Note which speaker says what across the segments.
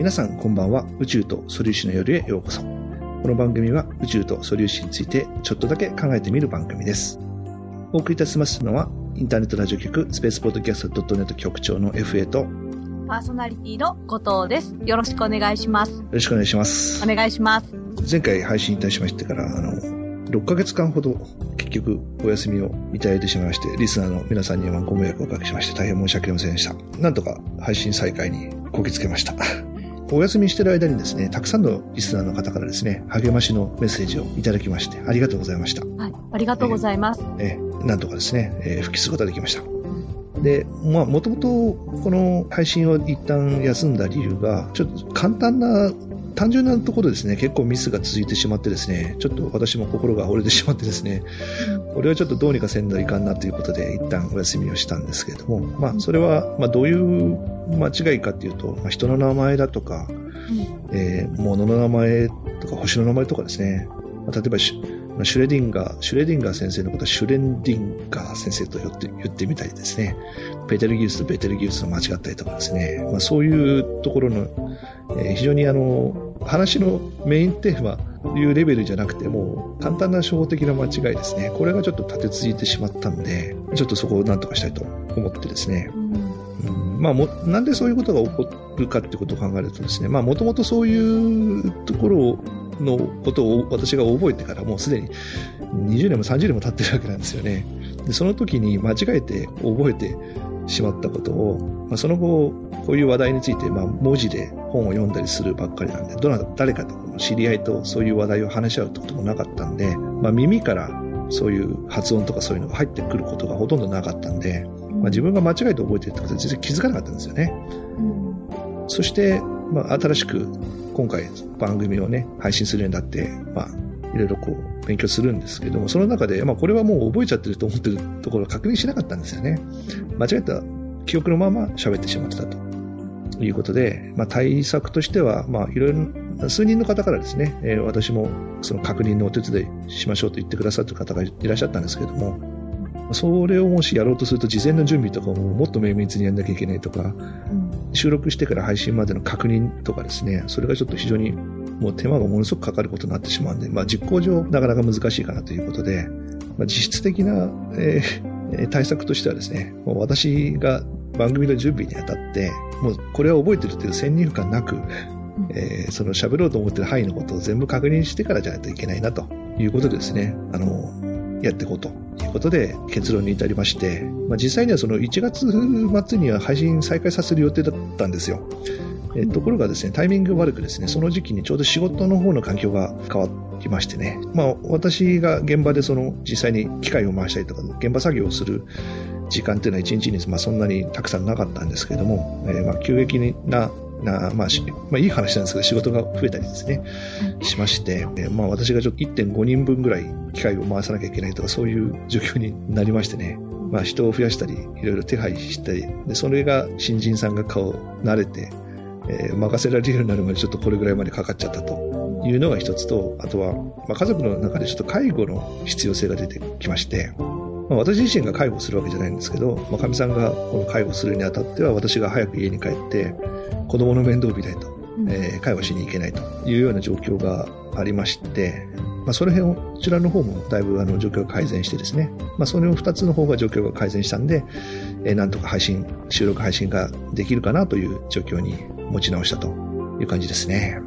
Speaker 1: 皆さんこんばんは。宇宙と素粒子の夜へようこそ。この番組は宇宙と素粒子についてちょっとだけ考えてみる番組です。お送りいたしますのは、インターネットラジオ局、スペースポッドキャスト .net 局長の FA と、
Speaker 2: パーソナリティの後藤です。よろしくお願いします。よ
Speaker 1: ろしくお願いします。
Speaker 2: お願いします。
Speaker 1: 前回配信いたしましてから、あの、6ヶ月間ほど結局お休みをいただいてしまいまして、リスナーの皆さんにはご迷惑をおかけしまして大変申し訳ありませんでした。なんとか配信再開にこぎつけました。お休みしてる間にですね、たくさんのリスナーの方からですね、励ましのメッセージをいただきまして、ありがとうございました。
Speaker 2: はい、ありがとうございます。
Speaker 1: えー、なんとかですね、えー、復帰することができました。で、まあ、もともとこの配信を一旦休んだ理由が、ちょっと簡単な単純なところですね、結構ミスが続いてしまってですね、ちょっと私も心が折れてしまってですね、これはちょっとどうにかせんといかんなということで、一旦お休みをしたんですけれども、まあ、それは、まあ、どういう間違いかっていうと、まあ、人の名前だとか、えー、物の名前とか星の名前とかですね、まあ、例えばシュレディンガー、シュレディンガー先生のことはシュレンディンガー先生と言って言ってみたりですね、ベテルギウスとベテルギウスの間違ったりとかですね、まあ、そういうところの、えー、非常にあの、話のメインテーマというレベルじゃなくて、もう簡単な初歩的な間違いですね。これがちょっと立て続いてしまったんで、ちょっとそこを何とかしたいと思ってですね。うんまあも、なんでそういうことが起こるかってことを考えるとですね、まあもともとそういうところのことを私が覚えてからもうすでに20年も30年も経ってるわけなんですよね。でその時に間違えて覚えてしまったことを、まあ、その後、こういう話題について、まあ、文字で本を読んだりするばっかりなんで、どな誰かと知り合いとそういう話題を話し合うってこともなかったんで、まあ、耳からそういう発音とかそういうのが入ってくることがほとんどなかったんで、まあ、自分が間違えて覚えてるってことは全然気づかなかったんですよね。うん、そして、まあ、新しく今回番組をね、配信するようになって、まあ、いろいろこう勉強するんですけども、その中で、まあこれはもう覚えちゃってると思ってるところを確認しなかったんですよね。間違えた記憶のまま喋ってしまってたということで、まあ対策としては、まあいろいろ数人の方からですね、えー、私もその確認のお手伝いしましょうと言ってくださってる方がいらっしゃったんですけども、それをもしやろうとすると事前の準備とかももっと綿密にやんなきゃいけないとか、うん、収録してから配信までの確認とかですね、それがちょっと非常にもう手間がものすごくかかることになってしまうんで、まあ、実行上なかなか難しいかなということで、まあ、実質的な、えー、対策としてはですね、もう私が番組の準備にあたって、もうこれは覚えてるという先入観なく、えー、その喋ろうと思ってる範囲のことを全部確認してからじゃないといけないなということでですね、あの、やっていこうということで結論に至りまして、まあ、実際にはその1月末には配信再開させる予定だったんですよ。えところがですね、タイミング悪くですね、その時期にちょうど仕事の方の環境が変わりましてね、まあ私が現場でその実際に機械を回したりとか、現場作業をする時間っていうのは一日にまあそんなにたくさんなかったんですけれども、えー、まあ急激なな、まあ、まあ、いい話なんですけど、仕事が増えたりですね、しまして、えまあ、私がちょっと1.5人分ぐらい機械を回さなきゃいけないとか、そういう状況になりましてね、まあ、人を増やしたり、いろいろ手配したり、で、それが新人さんが顔慣れて、えー、任せられるようになるまでちょっとこれぐらいまでかかっちゃったというのが一つと、あとは、まあ、家族の中でちょっと介護の必要性が出てきまして、まあ、私自身が介護するわけじゃないんですけど、まあ、かみさんがこの介護するにあたっては、私が早く家に帰って、子供の面倒見たいと、えー、介護しに行けないというような状況がありまして、まあ、その辺を、こちらの方もだいぶあの状況が改善してですね、まあ、その2つの方が状況が改善したんで、えー、なんとか配信、収録配信ができるかなという状況に持ち直したという感じですね。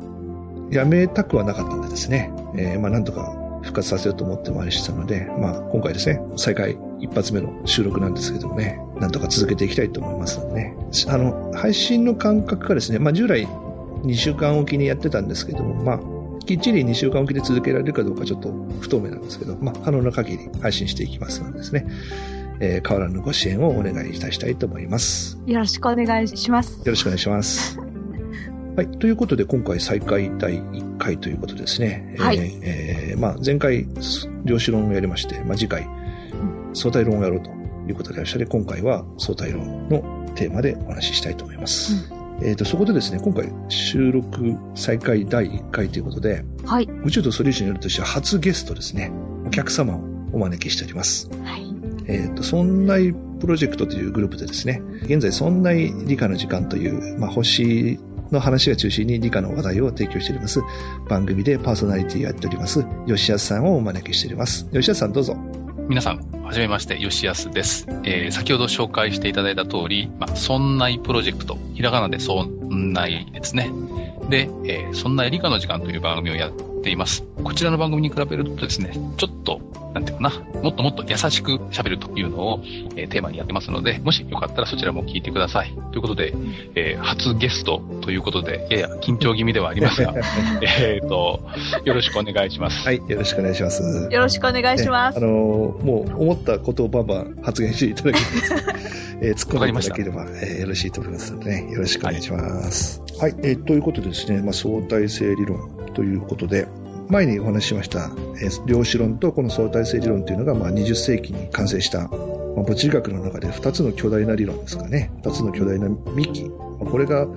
Speaker 1: やめたくはなかったんでですね、えー、まあなんとか復活させようと思ってまいりしたので、まあ今回ですね、再開一発目の収録なんですけどもね、なんとか続けていきたいと思いますのでね。あの、配信の感覚がですね、まあ従来2週間おきにやってたんですけども、まあきっちり2週間おきで続けられるかどうかちょっと不透明なんですけど、まあ可能な限り配信していきますのでですね、えー、変わらぬご支援をお願いいたしたいと思います。
Speaker 2: よろしくお願いします。
Speaker 1: よろしくお願いします。はい。ということで、今回再開第1回ということですね。
Speaker 2: はい。
Speaker 1: えー、まあ、前回、量子論をやりまして、まあ、次回、相対論をやろうということでありましたので、今回は相対論のテーマでお話ししたいと思います。うん、えっ、ー、と、そこでですね、今回収録再開第1回ということで、
Speaker 2: はい。
Speaker 1: 宇宙とソリューションによるとしては初ゲストですね、お客様をお招きしております。
Speaker 2: はい。
Speaker 1: えっ、ー、と、そんなプロジェクトというグループでですね、現在、そんな理科の時間という、まあ、星の話が中心に理科の話題を提供しております番組でパーソナリティをやっております吉安さんをお招きしております吉安さんどうぞ
Speaker 3: 皆さん、はじめまして、吉安です。えー、先ほど紹介していただいた通り、まあ、そんないプロジェクト、ひらがなでそんないですね。で、えー、そんな理科の時間という番組をやっています。こちらの番組に比べるとですね、ちょっと、なんていうかな、もっともっと優しく喋るというのを、えー、テーマにやってますので、もしよかったらそちらも聞いてください。ということで、えー、初ゲストということで、やや緊張気味ではありますが、えっと、よろしくお願いします。
Speaker 1: はい、よろしくお願いします。
Speaker 2: よろしくお願いします。
Speaker 1: あのもう思ったことをバンバン発言していただきます。えー、突っ込んでいただければ、えー、よろしいと思いますのでね、よろしくお願いします。はい、はい、えー、ということでですね、まあ、相対性理論ということで、前にお話ししました、えー、量子論とこの相対性理論というのが、まあ、20世紀に完成した、まあ、物理学の中で2つの巨大な理論ですかね。2つの巨大な幹。まあ、これが、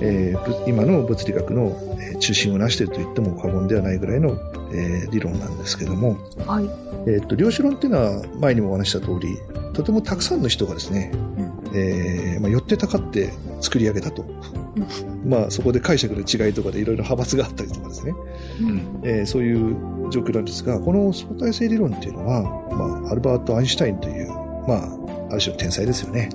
Speaker 1: えー、今の物理学の中心を成していると言っても過言ではないぐらいの、えー、理論なんですけども、はいえーと、量子論っていうのは前にもお話した通りとてもたくさんの人がですね、うん、えー、まあ、寄ってたかって作り上げたと、うん、まあ、そこで解釈の違いとかでいろいろ派閥があったりとかですね、うん、えー、そういう状況なんですがこの相対性理論っていうのは、まあ、アルバート・アインシュタインという、まあ、ある種の天才ですよね。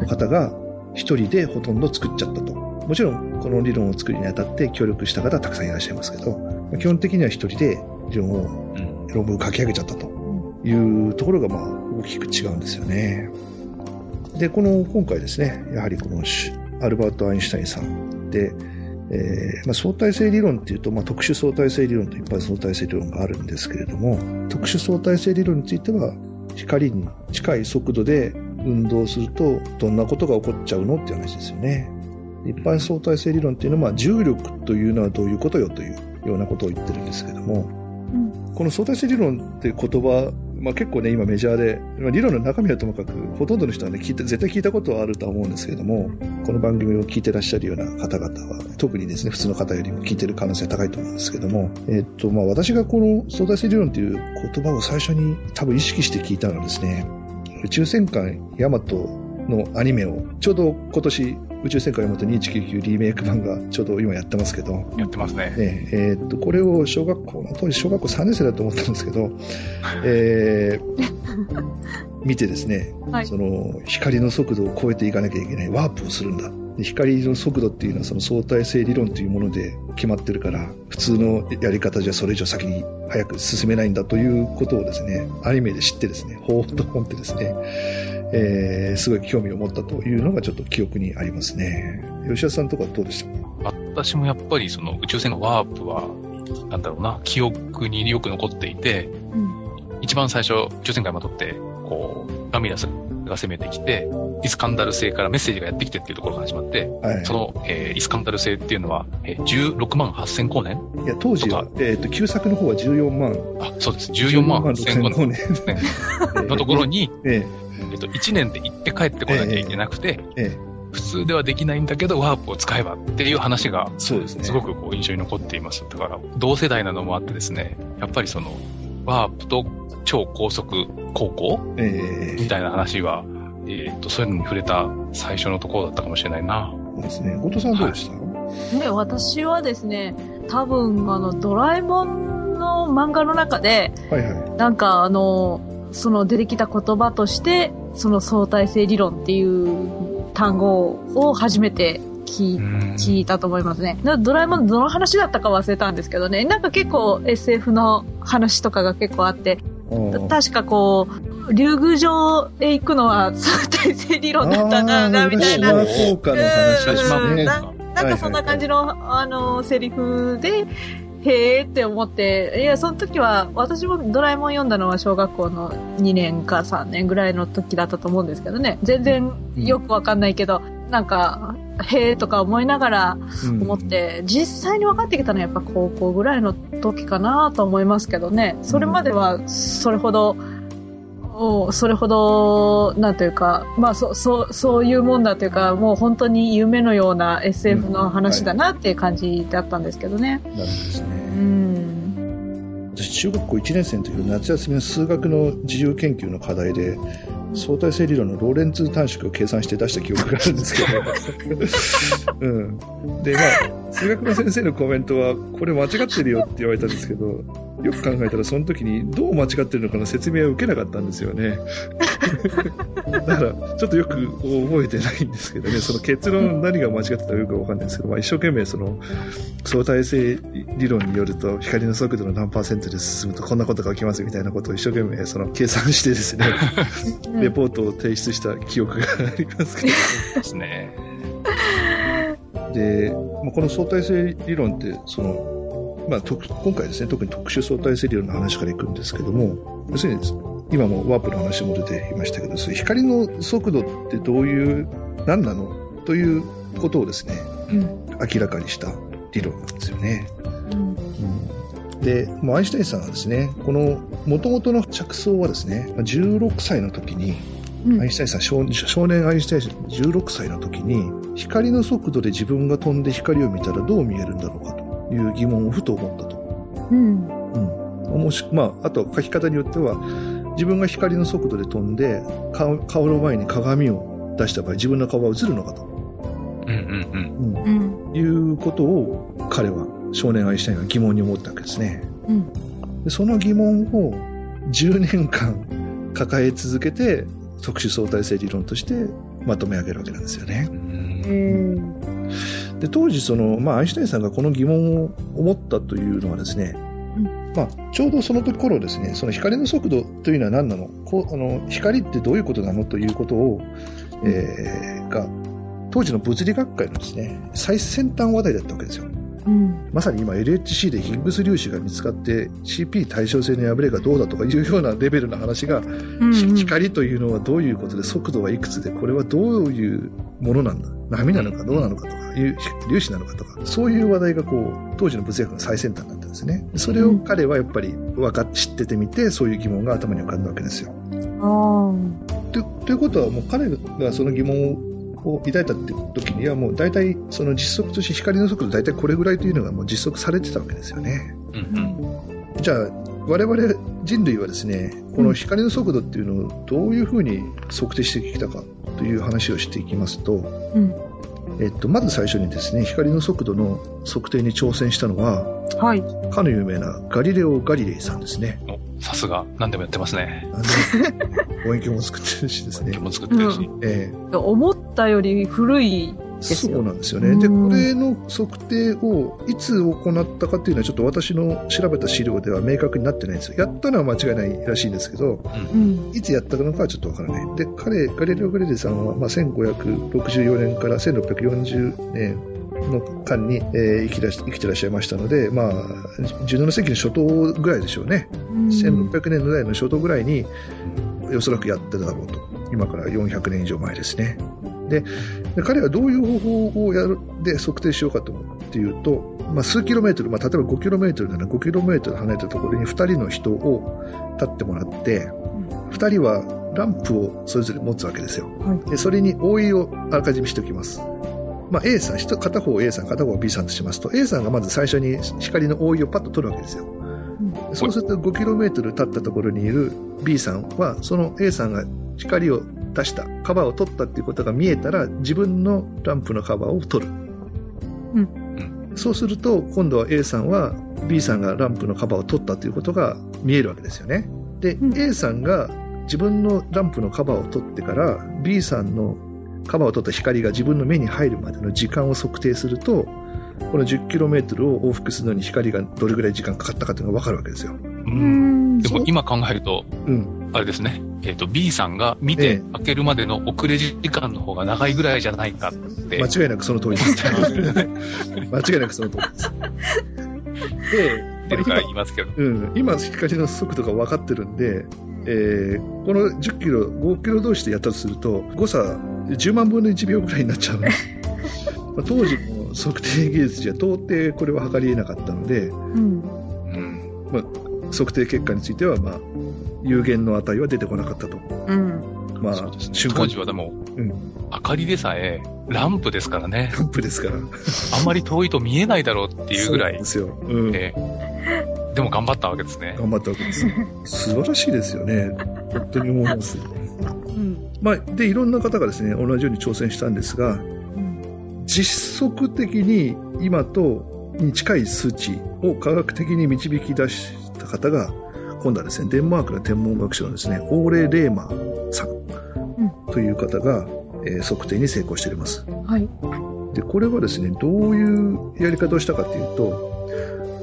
Speaker 1: の方が一人でほとんど作っちゃったと。もちろんこの理論を作るにあたって協力した方はたくさんいらっしゃいますけど基本的には一人で理論を、論文を書き上げちゃったというところが、まあ、大きく違うんですよね。で、この、今回ですね、やはりこの、アルバート・アインシュタインさんで、えーまあ、相対性理論っていうと、まあ、特殊相対性理論と一般相対性理論があるんですけれども、特殊相対性理論については、光に近い速度で運動するとどんなことが起こっちゃうのって話ですよね。一般相対性理論っていうのは、まあ、重力というのはどういうことよというようなことを言ってるんですけども、うん、この相対性理論って言葉まあ、結構ね、今メジャーで、まあ、理論の中身はともかく、ほとんどの人はね、聞いて、絶対聞いたことはあるとは思うんですけども、この番組を聞いてらっしゃるような方々は、特にですね、普通の方よりも聞いてる可能性が高いと思うんですけども、えっと、まあ、私がこの相対性理論という言葉を最初に多分意識して聞いたのはですね、宇宙戦艦ヤマトのアニメを、ちょうど今年、宇宙戦艦ヤマト2199リメイク版がちょうど今やってますけど。
Speaker 3: やってますね。
Speaker 1: ねえー、っと、これを小学校の、当時小学校3年生だと思ったんですけど、えー、見てですね、はい、その、光の速度を超えていかなきゃいけない、ワープをするんだ。光の速度っていうのはその相対性理論というもので決まってるから、普通のやり方じゃそれ以上先に早く進めないんだということをですね、アニメで知ってですね、ほーっと思ってですね、えー、すごい興味を持ったというのがちょっと記憶にありますね。吉田さんとかどうでした
Speaker 3: 私もやっぱりその宇宙船のワープは、なんだろうな、記憶によく残っていて、うん、一番最初、宇宙船海まとって、こう、ガミラスが攻めてきて、イスカンダル星からメッセージがやってきてっていうところが始まって、はい、その、えー、イスカンダル星っていうのは、えー、16万8000光年？
Speaker 1: いや、当時は、えっ、ー、と、旧作の方は14万。
Speaker 3: あ、そうです。14万8000光年。のところに、えーえっと、1年で行って帰ってこなきゃいけなくて、ええ普通ではできないんだけど、ワープを使えばっていう話が、そうですね。すごくこう印象に残っています。だから、同世代なのもあってですね、やっぱりその、ワープと超高速高校、えみたいな話は、えっ、と、そういうのに触れた最初のところだったかもしれないな。
Speaker 1: そうですね。後藤さんどうでした、
Speaker 2: はい、ね、私はですね、多分、あの、ドラえもんの漫画の中で、はいはい。なんか、あの、その出てきた言葉として、その相対性理論っていう単語を初めて聞聞いたと思いますね。ドラえもんどの話だったか忘れたんですけどね、なんか結構 SF の話とかが結構あって、確かこう、竜宮城へ行くのは 相対性理論だったな、みたいな。効果の話ね。なんかそんな感じの、あの、セリフで、へえって思って、いや、その時は、私もドラえもん読んだのは小学校の2年か3年ぐらいの時だったと思うんですけどね。全然よくわかんないけど、なんか、へえとか思いながら思って、実際にわかってきたのはやっぱ高校ぐらいの時かなと思いますけどね。それまではそれほど、それほど、なんというか、まあ、そ、そう、そういうもんだというか、もう本当に夢のような SF の話だなっていう感じだったんですけどね。
Speaker 1: うん、なるほどですね。うん。私中学校1年生の時の夏休みの数学の自由研究の課題で相対性理論のローレンツ短縮を計算して出した記憶があるんですけど、うん。で、まあ、数学の先生のコメントは、これ間違ってるよって言われたんですけど、よく考えたらその時にどう間違ってるのかの説明を受けなかったんですよね。だから、ちょっとよく覚えてないんですけどね、その結論何が間違ってたかよくわかんないんですけど、まあ、一生懸命その相対性理論によると光の速度の何パーセントで進むとこんなことが起きますみたいなことを一生懸命その計算してですね、レポートを提出した記憶がありますけど、
Speaker 3: ですね。
Speaker 1: で、まあ、この相対性理論って、その、まあ、今回ですね、特に特殊相対性理論の話からいくんですけども、要するに、今もワープの話も出ていましたけど、光の速度ってどういう、何なのということをですね、うん、明らかにした理論なんですよね。うん、うん、で、もうアインシュタインさんはですね、この元々の着想はですね、16歳の時に、うん、アインシュタインさん少、少年アインシュタインさん16歳の時に、光の速度で自分が飛んで光を見たらどう見えるんだろうかと。いう疑問をふと思ったと。うん。うん。もし、まあ、あと書き方によっては、自分が光の速度で飛んで、顔顔の前に鏡を出した場合、自分の顔は映るのかと。うんうんうん。うん。いうことを彼は、少年アインシュタインは疑問に思ったわけですね。うん。でその疑問を10年間抱え続けて、特殊相対性理論としてまとめ上げるわけなんですよね。うん。で当時その、まあ、アインシュタインさんがこの疑問を思ったというのはですね、まあ、ちょうどその頃ですね、その光の速度というのは何なの？こうあの光ってどういうことなのということを、えー、が、当時の物理学会のですね、最先端話題だったわけですよ。うん、まさに今 LHC でヒッグス粒子が見つかって CP 対称性の破れがどうだとかいうようなレベルの話が、うんうん、光というのはどういうことで速度はいくつでこれはどういうものなんだ？波なのかどうなのかとかいう粒子なのかとかそういう話題がこう当時の物理学の最先端だったんですね。それを彼はやっぱり分か知っててみてそういう疑問が頭に浮かんだわけですよ。とということはもう彼がその疑問をを抱いたって時にはもう大体その実測として光の速度大体これぐらいというのがもう実測されてたわけですよね。うん。うん、じゃあ我々人類はですねこの光の速度っていうのをどういうふうに測定してきたかという話をしていきますと、うんえっと、まず最初にですね光の速度の測定に挑戦したのは、はい、かの有名なガリレオ・ガリレイさんですね。
Speaker 3: さすが、何でもやってますね。
Speaker 1: 望遠鏡も作ってるしですね。
Speaker 3: 望遠鏡も作ってるし。うん、え
Speaker 2: え思ったより古い
Speaker 1: そうなんですよね。で、これの測定をいつ行ったかっていうのはちょっと私の調べた資料では明確になってないんですよ。やったのは間違いないらしいんですけど、うん、いつやったのかはちょっとわからない。で、彼、ガリレオ・ガリレイさんは、まあ、1564年から1640年の間に、えー、生きら生きてらっしゃいましたので、まあ、17世紀の初頭ぐらいでしょうね。うん、1600年代の初頭ぐらいに、おそらくやってただろうと。今から400年以上前ですね。で、彼はどういう方法をやるで測定しようかとっていうと、まあ、数キロメートル、まあ、例えば5キロメートルなら5キロメートル離れたところに2人の人を立ってもらって、2人はランプをそれぞれ持つわけですよ。でそれに覆いをあらかじめしておきます。まあ、A さん、片方 A さん、片方 B さんとしますと、A さんがまず最初に光の覆いをパッと取るわけですよ。そうすると 5km 経ったところにいる B さんは、その A さんが光を出した、カバーを取ったっていうことが見えたら、自分のランプのカバーを取る。うん。そうすると、今度は A さんは B さんがランプのカバーを取ったということが見えるわけですよね。で、うん、A さんが自分のランプのカバーを取ってから、B さんのカバーを取った光が自分の目に入るまでの時間を測定すると、この 10km を往復するのに光がどれぐらい時間かかったかというのが分かるわけですよ。う
Speaker 3: ん。でも今考えると、うん、あれですね。えっ、ー、と、B さんが見て開けるまでの遅れ時間の方が長いぐらいじゃないかって。
Speaker 1: 間違いなくその通りです。間違いなくその通りです。
Speaker 3: で、出るから言いますけど。
Speaker 1: うん。今、光の速度が分かってるんで、えー、この10キロ、5キロ同士でやったとすると、誤差10万分の1秒ぐらいになっちゃうの。まあ、当時の測定技術じゃ到底これは測り得なかったので、うんまあ、測定結果については、まあ、有限の値は出てこなかったと。うん。
Speaker 3: まあ、瞬間。当時はでも、うん。明かりでさえ、ランプですからね。
Speaker 1: ランプですから。
Speaker 3: あんまり遠いと見えないだろうっていうぐらい。そうですよ。うん。えー、でも頑張ったわけですね。
Speaker 1: 頑張ったわけです。素晴らしいですよね。本当に思います。うん。まあ、で、いろんな方がですね、同じように挑戦したんですが、うん、実測的に今とに近い数値を科学的に導き出した方が、今度はですね、デンマークの天文学者のですね、オーレ・レーマーさんという方が、えー、測定に成功しております。はい。で、これはですね、どういうやり方をしたかというと、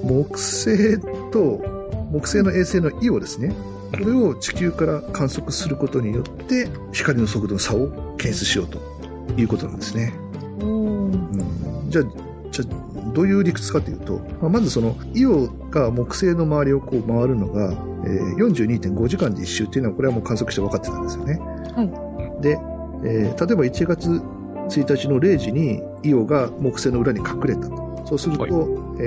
Speaker 1: 木星と、木星の衛星のイオですね、これを地球から観測することによって、光の速度の差を検出しようということなんですね。うん、じゃあ、じゃあ、どういう理屈かというと、まあ、まずその、イオが木星の周りをこう回るのが、えー、42.5時間で一周っていうのは、これはもう観測して分かってたんですよね。はい。で、えー、例えば1月1日の0時にイオが木星の裏に隠れたと。そうすると、はい、え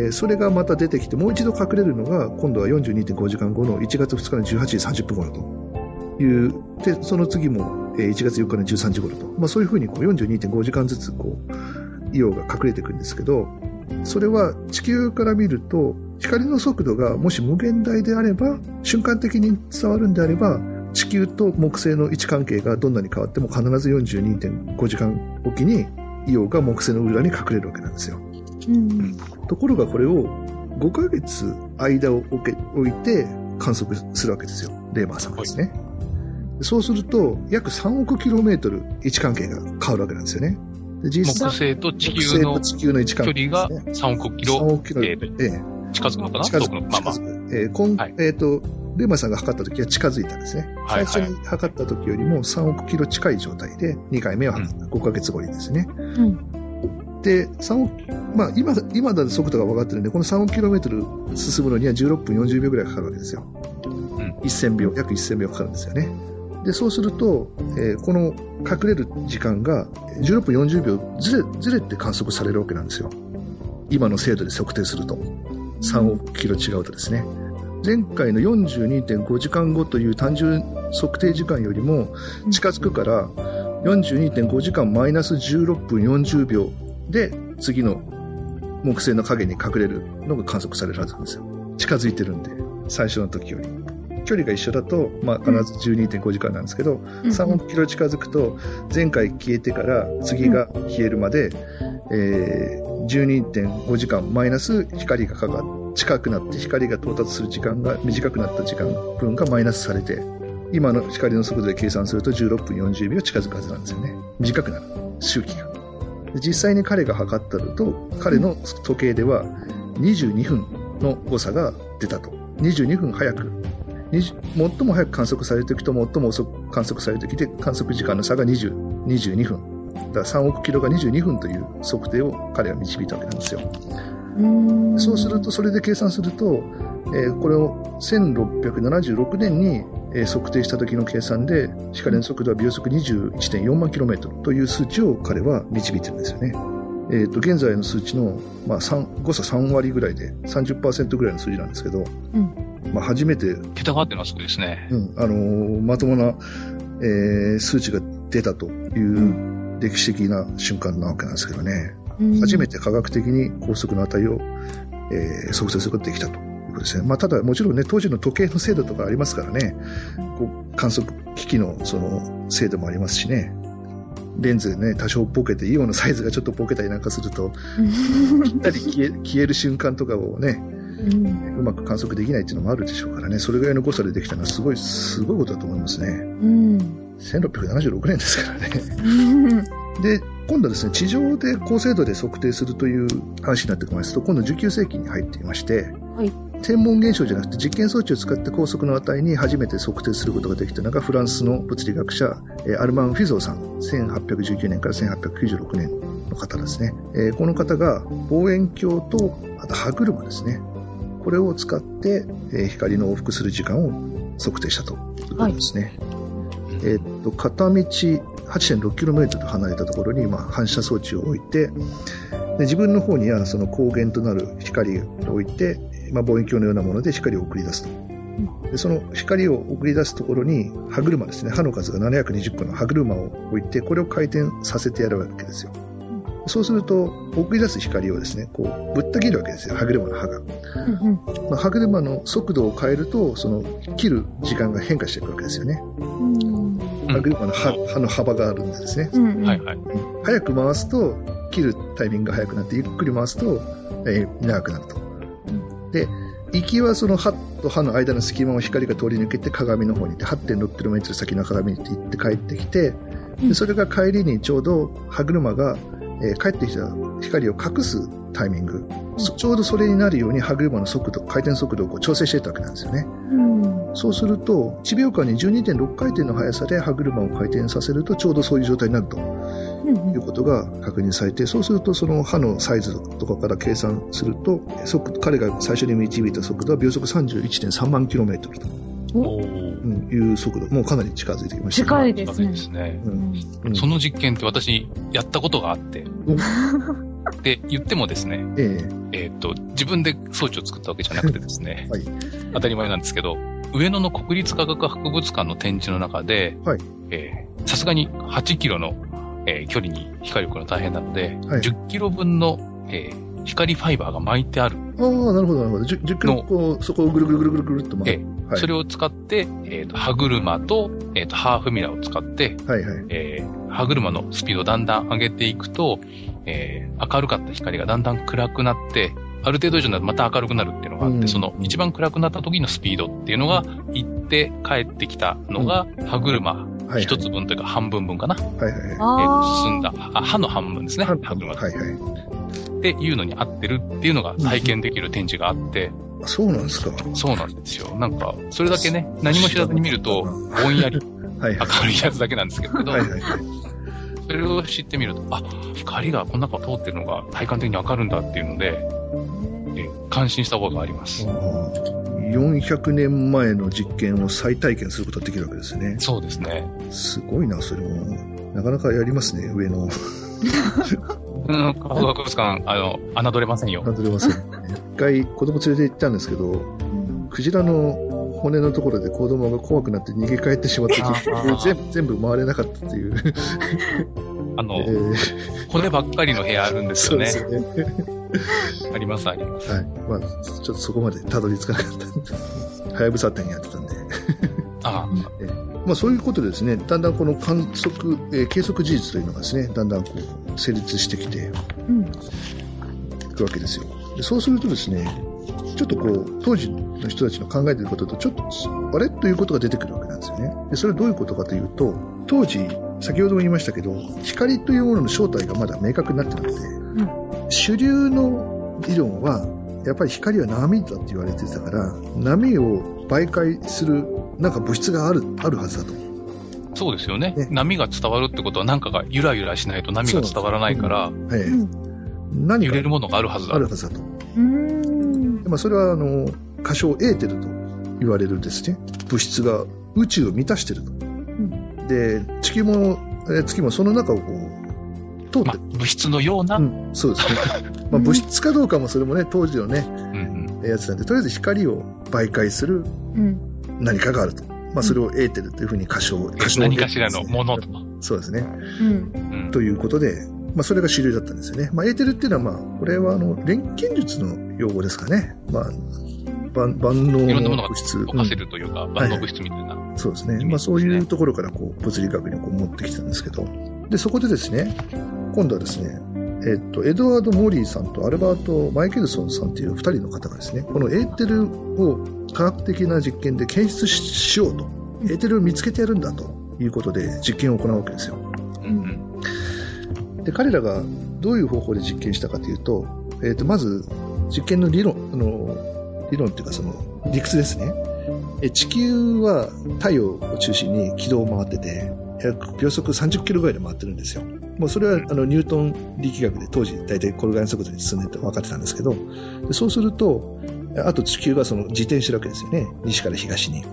Speaker 1: ー、それがまた出てきて、もう一度隠れるのが、今度は42.5時間後の1月2日の18時30分頃という、で、その次も、えー、1月4日の13時頃と。まあそういうふうにこう42.5時間ずつ、こう、イオが隠れていくんですけど、それは地球から見ると、光の速度がもし無限大であれば、瞬間的に伝わるんであれば、地球と木星の位置関係がどんなに変わっても必ず42.5時間おきにイオが木星の裏に隠れるわけなんですよ。うん、ところがこれを5ヶ月間を置いて観測するわけですよ。レーマーさんですね。はい、そうすると約3億キロメートル位置関係が変わるわけなんですよね。
Speaker 3: 実際木星と地球の地球の位置関係、ね、距離が3億キロ。3億キロ。えー、近づくのかな？近づく。まあまあ。
Speaker 1: えー、こん、はい、えっ、ー、と、レーマさんが測った時は近づいたんですね。最初に測った時よりも3億キロ近い状態で2回目を測った。うん、5ヶ月後にですね。うん、で、3億、まあ今、今だと速度が分かってるんで、この3億キロメートル進むのには16分40秒ぐらいかかるわけですよ。うん、1000秒、約1000秒かかるんですよね。で、そうすると、えー、この隠れる時間が16分40秒ずれ、ずれて観測されるわけなんですよ。今の精度で測定すると。3億キロ違うとですね。前回の42.5時間後という単純測定時間よりも近づくから42.5時間マイナス16分40秒で次の木星の影に隠れるのが観測されるはずなんですよ。近づいてるんで、最初の時より。距離が一緒だと、まあ、必ず12.5時間なんですけど、3億キロ近づくと、前回消えてから次が消えるまで、えー、12.5時間マイナス光がかか近くなって光が到達する時間が短くなった時間分がマイナスされて、今の光の速度で計算すると16分40秒近づくはずなんですよね。短くなる。周期が。実際に彼が測ったのと、彼の時計では22分の誤差が出たと。22分早く、最も早く観測されるときと最も遅く観測されるときで観測時間の差が20 22分。だから3億キロが22分という測定を彼は導いたわけなんですよ。そうすると、それで計算すると、えー、これを1676年に、えー、測定した時の計算で、光の速度は秒速21.4万 km という数値を彼は導いてるんですよね。えっ、ー、と、現在の数値の、まあ、誤差3割ぐらいで30%ぐらいの数字なんですけど、うん、まあ、初めて。
Speaker 3: 桁が合ってるのはすごいですね。
Speaker 1: うん、あのー、まともな、えー、数値が出たという歴史的な瞬間なわけなんですけどね。初めて科学的に高速の値を、えー、測定することができたということですね。まあ、ただ、もちろんね、当時の時計の精度とかありますからね、こう観測機器のその精度もありますしね、レンズでね、多少ボケて、イオンのサイズがちょっとボケたりなんかすると、ぴったり消え消える瞬間とかをね、うまく観測できないっていうのもあるでしょうからね、それぐらいの誤差でできたのはすごい、すごいことだと思いますね。うん、1676年ですからね。で、今度はですね、地上で高精度で測定するという話になってきますと、今度19世紀に入っていまして、はい、天文現象じゃなくて実験装置を使って高速の値に初めて測定することができたのがフランスの物理学者、アルマン・フィゾーさん、1819年から1896年の方ですね。この方が望遠鏡と、あと歯車ですね。これを使って光の往復する時間を測定したということですね。はい、えっと、片道 8.6km 離れたところに、まあ、反射装置を置いてで自分の方にはその光源となる光を置いて、まあ、望遠鏡のようなもので光を送り出すと。でその光を送り出すところに歯車ですね。歯の数が720個の歯車を置いてこれを回転させてやるわけですよそうすると、送り出す光をですね、こう、ぶった切るわけですよ、歯車の歯が。まあ、歯車の速度を変えると、その、切る時間が変化していくわけですよね。歯車の歯歯の幅があるんですね。はいはい。早く回すと、切るタイミングが早くなって、ゆっくり回すと、えー、長くなると。で、行きはその歯と歯の間の隙間を光が通り抜けて鏡の方に行って 8.6km 先の鏡に行って帰ってきて、でそれが帰りにちょうど歯車が、えー、帰ってきた光を隠すタイミング、うん、ちょうどそれになるように歯車の速度、回転速度を調整していたわけなんですよね。うん、そうすると、1秒間に12.6回転の速さで歯車を回転させるとちょうどそういう状態になると。いうことが確認されて、そうするとその歯のサイズとかから計算すると、速彼が最初に導いた速度は秒速31.3万キロメートルと。いう速度、もうかなり近づいてきました、
Speaker 2: ね。近いですね。すね。
Speaker 3: うん、その実験って私、やったことがあって、って言ってもですね、ええ。えー、っと、自分で装置を作ったわけじゃなくてですね、はい、当たり前なんですけど、上野の国立科学博物館の展示の中で、はい、えさすがに8キロのえー、距離に光を送るの大変なので、はい、10キロ分の、えー、光ファイバーが巻いてある。
Speaker 1: ああ、なるほど、なるほど。10, 10キロこう、そこをぐるぐるぐるぐるぐるっと巻
Speaker 3: いて、はい、それを使って、えっ、ー、と、歯車と、えっ、ー、と、ハーフミラーを使って、はいはい。えー、歯車のスピードをだんだん上げていくと、えー、明るかった光がだんだん暗くなって、ある程度以上になるとまた明るくなるっていうのがあって、うん、その一番暗くなった時のスピードっていうのが、行って帰ってきたのが、歯車一つ分というか半分分かな。はいはい。えー、進んだ、あ歯の半分ですね。歯分。はいはい。っていうのに合ってるっていうのが体験できる展示があって、
Speaker 1: うん、そうなんですか
Speaker 3: そうなんですよ。なんか、それだけね、何も知らずに見ると、ぼんやり 明るいやつだけなんですけど、はいはいはい、それを知ってみると、あ、光がこの中を通ってるのが体感的にわかるんだっていうので、え感心したことがあります。
Speaker 1: 400年前の実験を再体験することができるわけですね。
Speaker 3: そうですね。
Speaker 1: すごいな、それも。なかなかやりますね、上の。
Speaker 3: うん、科学博物館、あの、侮れませんよ。
Speaker 1: 侮れません、ね。一回子供連れて行ったんですけど、クジラの骨のところで子供が怖くなって逃げ帰ってしまった 全全部回れなかったっていう。
Speaker 3: あの、えー、骨ばっかりの部屋あるんですよね。そうですね。あります、あります。はい。
Speaker 1: まあ、ちょっとそこまでたどり着かなかったはやぶさ店やってたんで。ああ。えまあ、そういうことでですね、だんだんこの観測、えー、計測事実というのがですね、だんだんこう、成立してきて、うん、いくわけですよ。でそうするとですね、ちょっとこう、当時の人たちの考えていることと、ちょっと、あれ？ということが出てくるわけなんですよね。で、それはどういうことかというと、当時、先ほども言いましたけど、光というものの正体がまだ明確になってなくて、うん。主流の理論は、やっぱり光は波だって言われてたから、波を媒介するなんか物質がある、あるはずだと。
Speaker 3: そうですよね。ね。波が伝わるってことは何かがゆらゆらしないと波が伝わらないから、う。んええ、何揺れるものがあるはずだ。
Speaker 1: あるはずだと。でまあ、それは、あの、仮称エーテルと言われるですね、物質が宇宙を満たしてると。うん、で、地球も、月もその中をこう、
Speaker 3: 通って、まあ、物質のような、う
Speaker 1: ん、そうですね。まあ、物質かどうかもそれもね、当時のね、うん、やつなんで、とりあえず光を媒介する何かがあると。まあ、それをエーテルというふうに仮称、
Speaker 3: 仮称、何かしらのものと。
Speaker 1: そうですね。うん。ということで、まあ、それが主流だったんですよね。まあ、エーテルっていうのは、まあ、これは、あの、錬金術の用語ですかね。まあ、万万能
Speaker 3: の物質。動かせるというか、万能物質みたいな、
Speaker 1: はい、そうですね。まあ、そういうところからこう物理学にこう持ってきたんですけど、で、そこでですね、今度はですね、えっと、エドワード・モーリーさんとアルバート・マイケルソンさんという2人の方がですね、このエーテルを科学的な実験で検出しようと、エーテルを見つけてやるんだということで実験を行うわけですよ。で彼らがどういう方法で実験したかというと、えっと、まず実験の理論、あの理論っていうかその理屈ですね。地球は太陽を中心に軌道を回ってて、秒速30キロぐらいで回ってるんですよ。もうそれはあのニュートン力学で当時大体転がり速度に進んでて分かってたんですけど、そうすると、あと地球がその自転してるわけですよね。西から東に。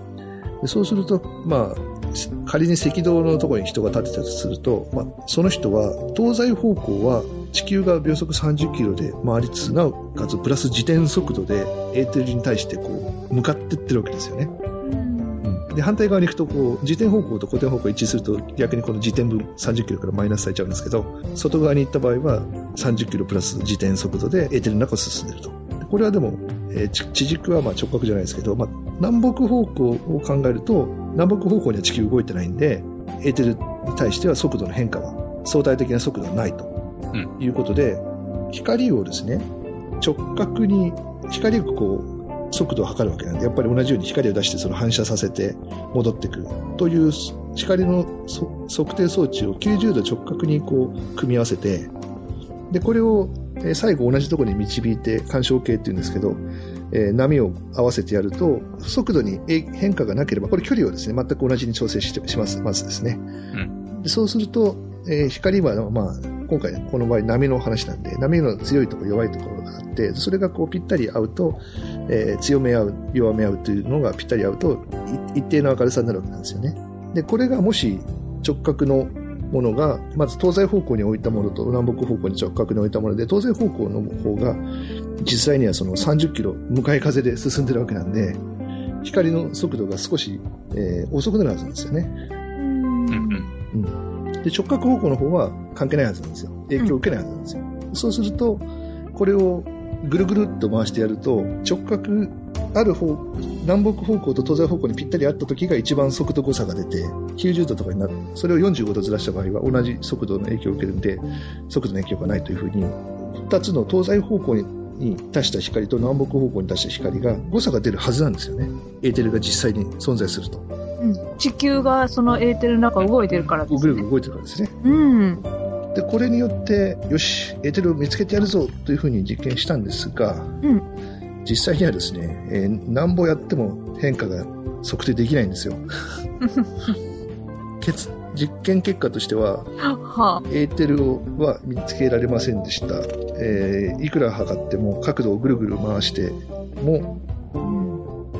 Speaker 1: そうすると、まあ、仮に赤道のところに人が立てたとすると、まあ、その人は東西方向は地球が秒速30キロで回りつつなおかつプラス自転速度でエーテルに対してこう向かってってるわけですよね。で、反対側に行くと、こう、自転方向と固定方向一致すると、逆にこの自転分30キロからマイナスされちゃうんですけど、外側に行った場合は、30キロプラス自転速度でエーテルの中を進んでいると。これはでも、えー、地軸はまあ直角じゃないですけど、まあ、南北方向を考えると、南北方向には地球動いてないんで、エーテルに対しては速度の変化は、相対的な速度はないと、いうことで、うん、光をですね、直角に、光がこう、速度を測るわけなんで、やっぱり同じように光を出してその反射させて戻ってくるという光の測定装置を90度直角にこう組み合わせて、で、これを最後同じところに導いて干渉計っていうんですけど、えー、波を合わせてやると、速度に変化がなければ、これ距離をですね、全く同じに調整してします、まずですね。うん、でそうすると、えー、光は、まあ、今回この場合波の話なんで、波の強いところ、弱いところがあって、それがこうぴったり合うと、えー、強め合う、弱め合うというのがぴったり合うと、一定の明るさになるわけなんですよね。で、これがもし直角のものが、まず東西方向に置いたものと南北方向に直角に置いたもので、東西方向の方が実際にはその30キロ向かい風で進んでるわけなんで、光の速度が少し、えー、遅くなるはずなんですよね。うん、で直角方向の方は関係ないはずなんですよ。影響を受けないはずなんですよ。うん、そうすると、これをぐるぐるっと回してやると、直角ある方、南北方向と東西方向にぴったり合った時が一番速度誤差が出て、90度とかになる。それを45度ずらした場合は同じ速度の影響を受けるんで、速度の影響がないというふうに、2つの東西方向にに出した光と南北方向に出した光が誤差が出るはずなんですよね。エーテルが実際に存在すると。
Speaker 2: うん、地球がそのエーテルの中動いてるからですね。
Speaker 1: ぐるぐる動いてるからですね。
Speaker 2: うん。
Speaker 1: で、これによって、よし、エーテルを見つけてやるぞというふうに実験したんですが、うん、実際にはですね、えー、なんぼやっても変化が測定できないんですよ。実験結果としては、はあ、エーテルは見つけられませんでした。えー、いくら測っても角度をぐるぐる回しても、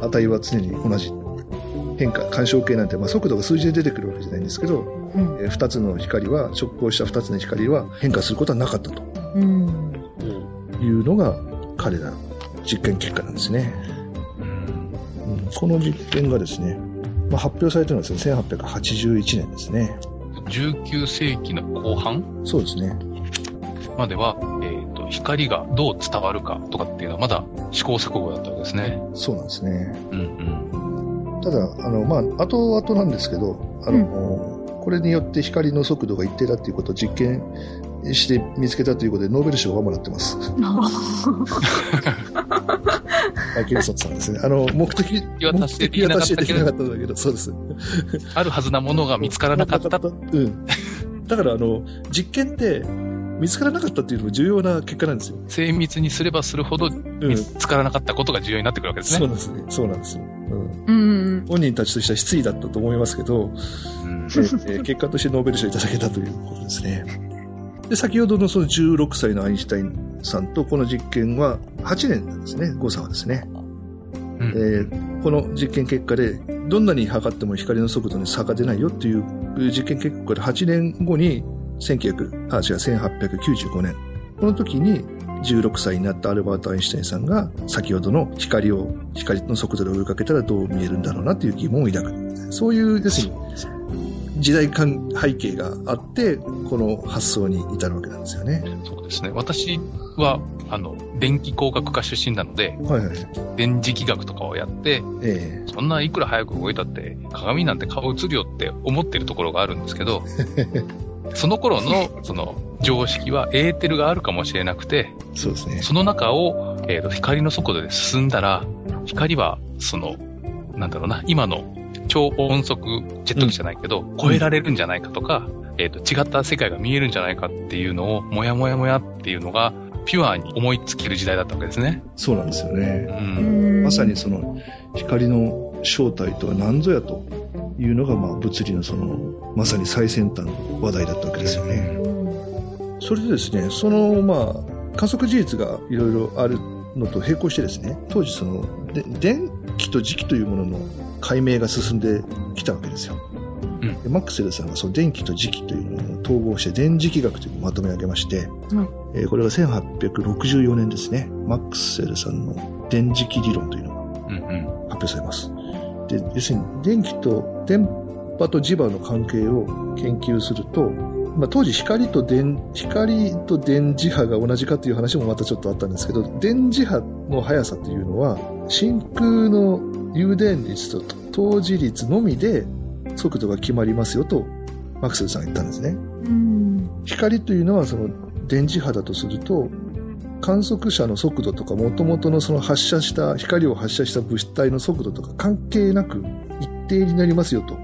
Speaker 1: 値は常に同じ。変化、干渉計なんて、まあ、速度が数字で出てくるわけじゃないんですけど、うん、えー、2つの光は、直行した2つの光は変化することはなかったと。うん、いうのが彼らの実験結果なんですね。うん、この実験がですね、まあ、発表されたのはですね、1881年ですね。
Speaker 3: 19世紀の後半
Speaker 1: そうですね。
Speaker 3: までは、えっ、ー、と、光がどう伝わるかとかっていうのはまだ試行錯誤だったわけですね。
Speaker 1: そうなんですね。うんうん。ただ、あの、まあ、後々なんですけど、あの、うん、これによって光の速度が一定だっていうことを実験して見つけたということで、ノーベル賞はもらってます。アキラソさんですね。あの、目的、
Speaker 3: は達成できなかった
Speaker 1: けど。なかったんだけど、そうです。
Speaker 3: あるはずなものが見つからなかった。うん。
Speaker 1: だから、あの、実験って、見つからなかったっていうのも重要な結果なんですよ。
Speaker 3: 精密にすればするほど見つからなかったことが重要になってくるわけですね。
Speaker 1: そうなんですね。そうなんですよ。うん。本人たちとしては失意だったと思いますけど、うん、え結果としてノーベル賞いただけたということですね。で、先ほどのその16歳のアインシュタインさんとこの実験は8年なんですね、誤差はですね。うん、えー、この実験結果で、どんなに測っても光の速度に差が出ないよっていう実験結果で8年後に、1900、あ、違う、1895年。この時に16歳になったアルバート・アインシュタインさんが先ほどの光を、光の速度で追いかけたらどう見えるんだろうなという疑問を抱く。そういう、要するに、時代間背景があって、この発想に至るわけなんですよね。
Speaker 3: そうですね。私は、あの、電気工学科出身なので、はいはい、電磁気学とかをやって、えー、そんないくら早く動いたって、鏡なんて顔映るよって思ってるところがあるんですけど、その頃の、その、常識はエーテルがあるかもしれなくて、
Speaker 1: そうですね。
Speaker 3: その中を、えっ、ー、と、光の速度で進んだら、光は、その、なんだろうな、今の超音速ジェット機じゃないけど、うん、超えられるんじゃないかとか、えっ、ー、と、違った世界が見えるんじゃないかっていうのを、もやもやもやっていうのが、ピュアに思いつける時代だったわけですね。
Speaker 1: そうなんですよね。うん、まさにその、光の正体とは何ぞやというのが、まあ、物理のその、まさに最先端の話題だったわけですよね。それでですね、その、まあ、観測事実がいろいろあるのと並行してですね、当時その、で電気と磁気というものの解明が進んできたわけですよ。うん、マックセルさんがその電気と磁気というものを統合して電磁気学というのをまとめ上げまして、うん、えー、これが1864年ですね、マックセルさんの電磁気理論というのが発表されます。で、要するに電気と電波と磁場の関係を研究すると、まあ、当時光と電、光と電磁波が同じかという話もまたちょっとあったんですけど、電磁波の速さというのは、真空の誘電率と等磁率のみで速度が決まりますよと、マクセルさんが言ったんですね。光というのはその電磁波だとすると、観測者の速度とか、もともとのその発射した、光を発射した物体の速度とか関係なく一定になりますよと。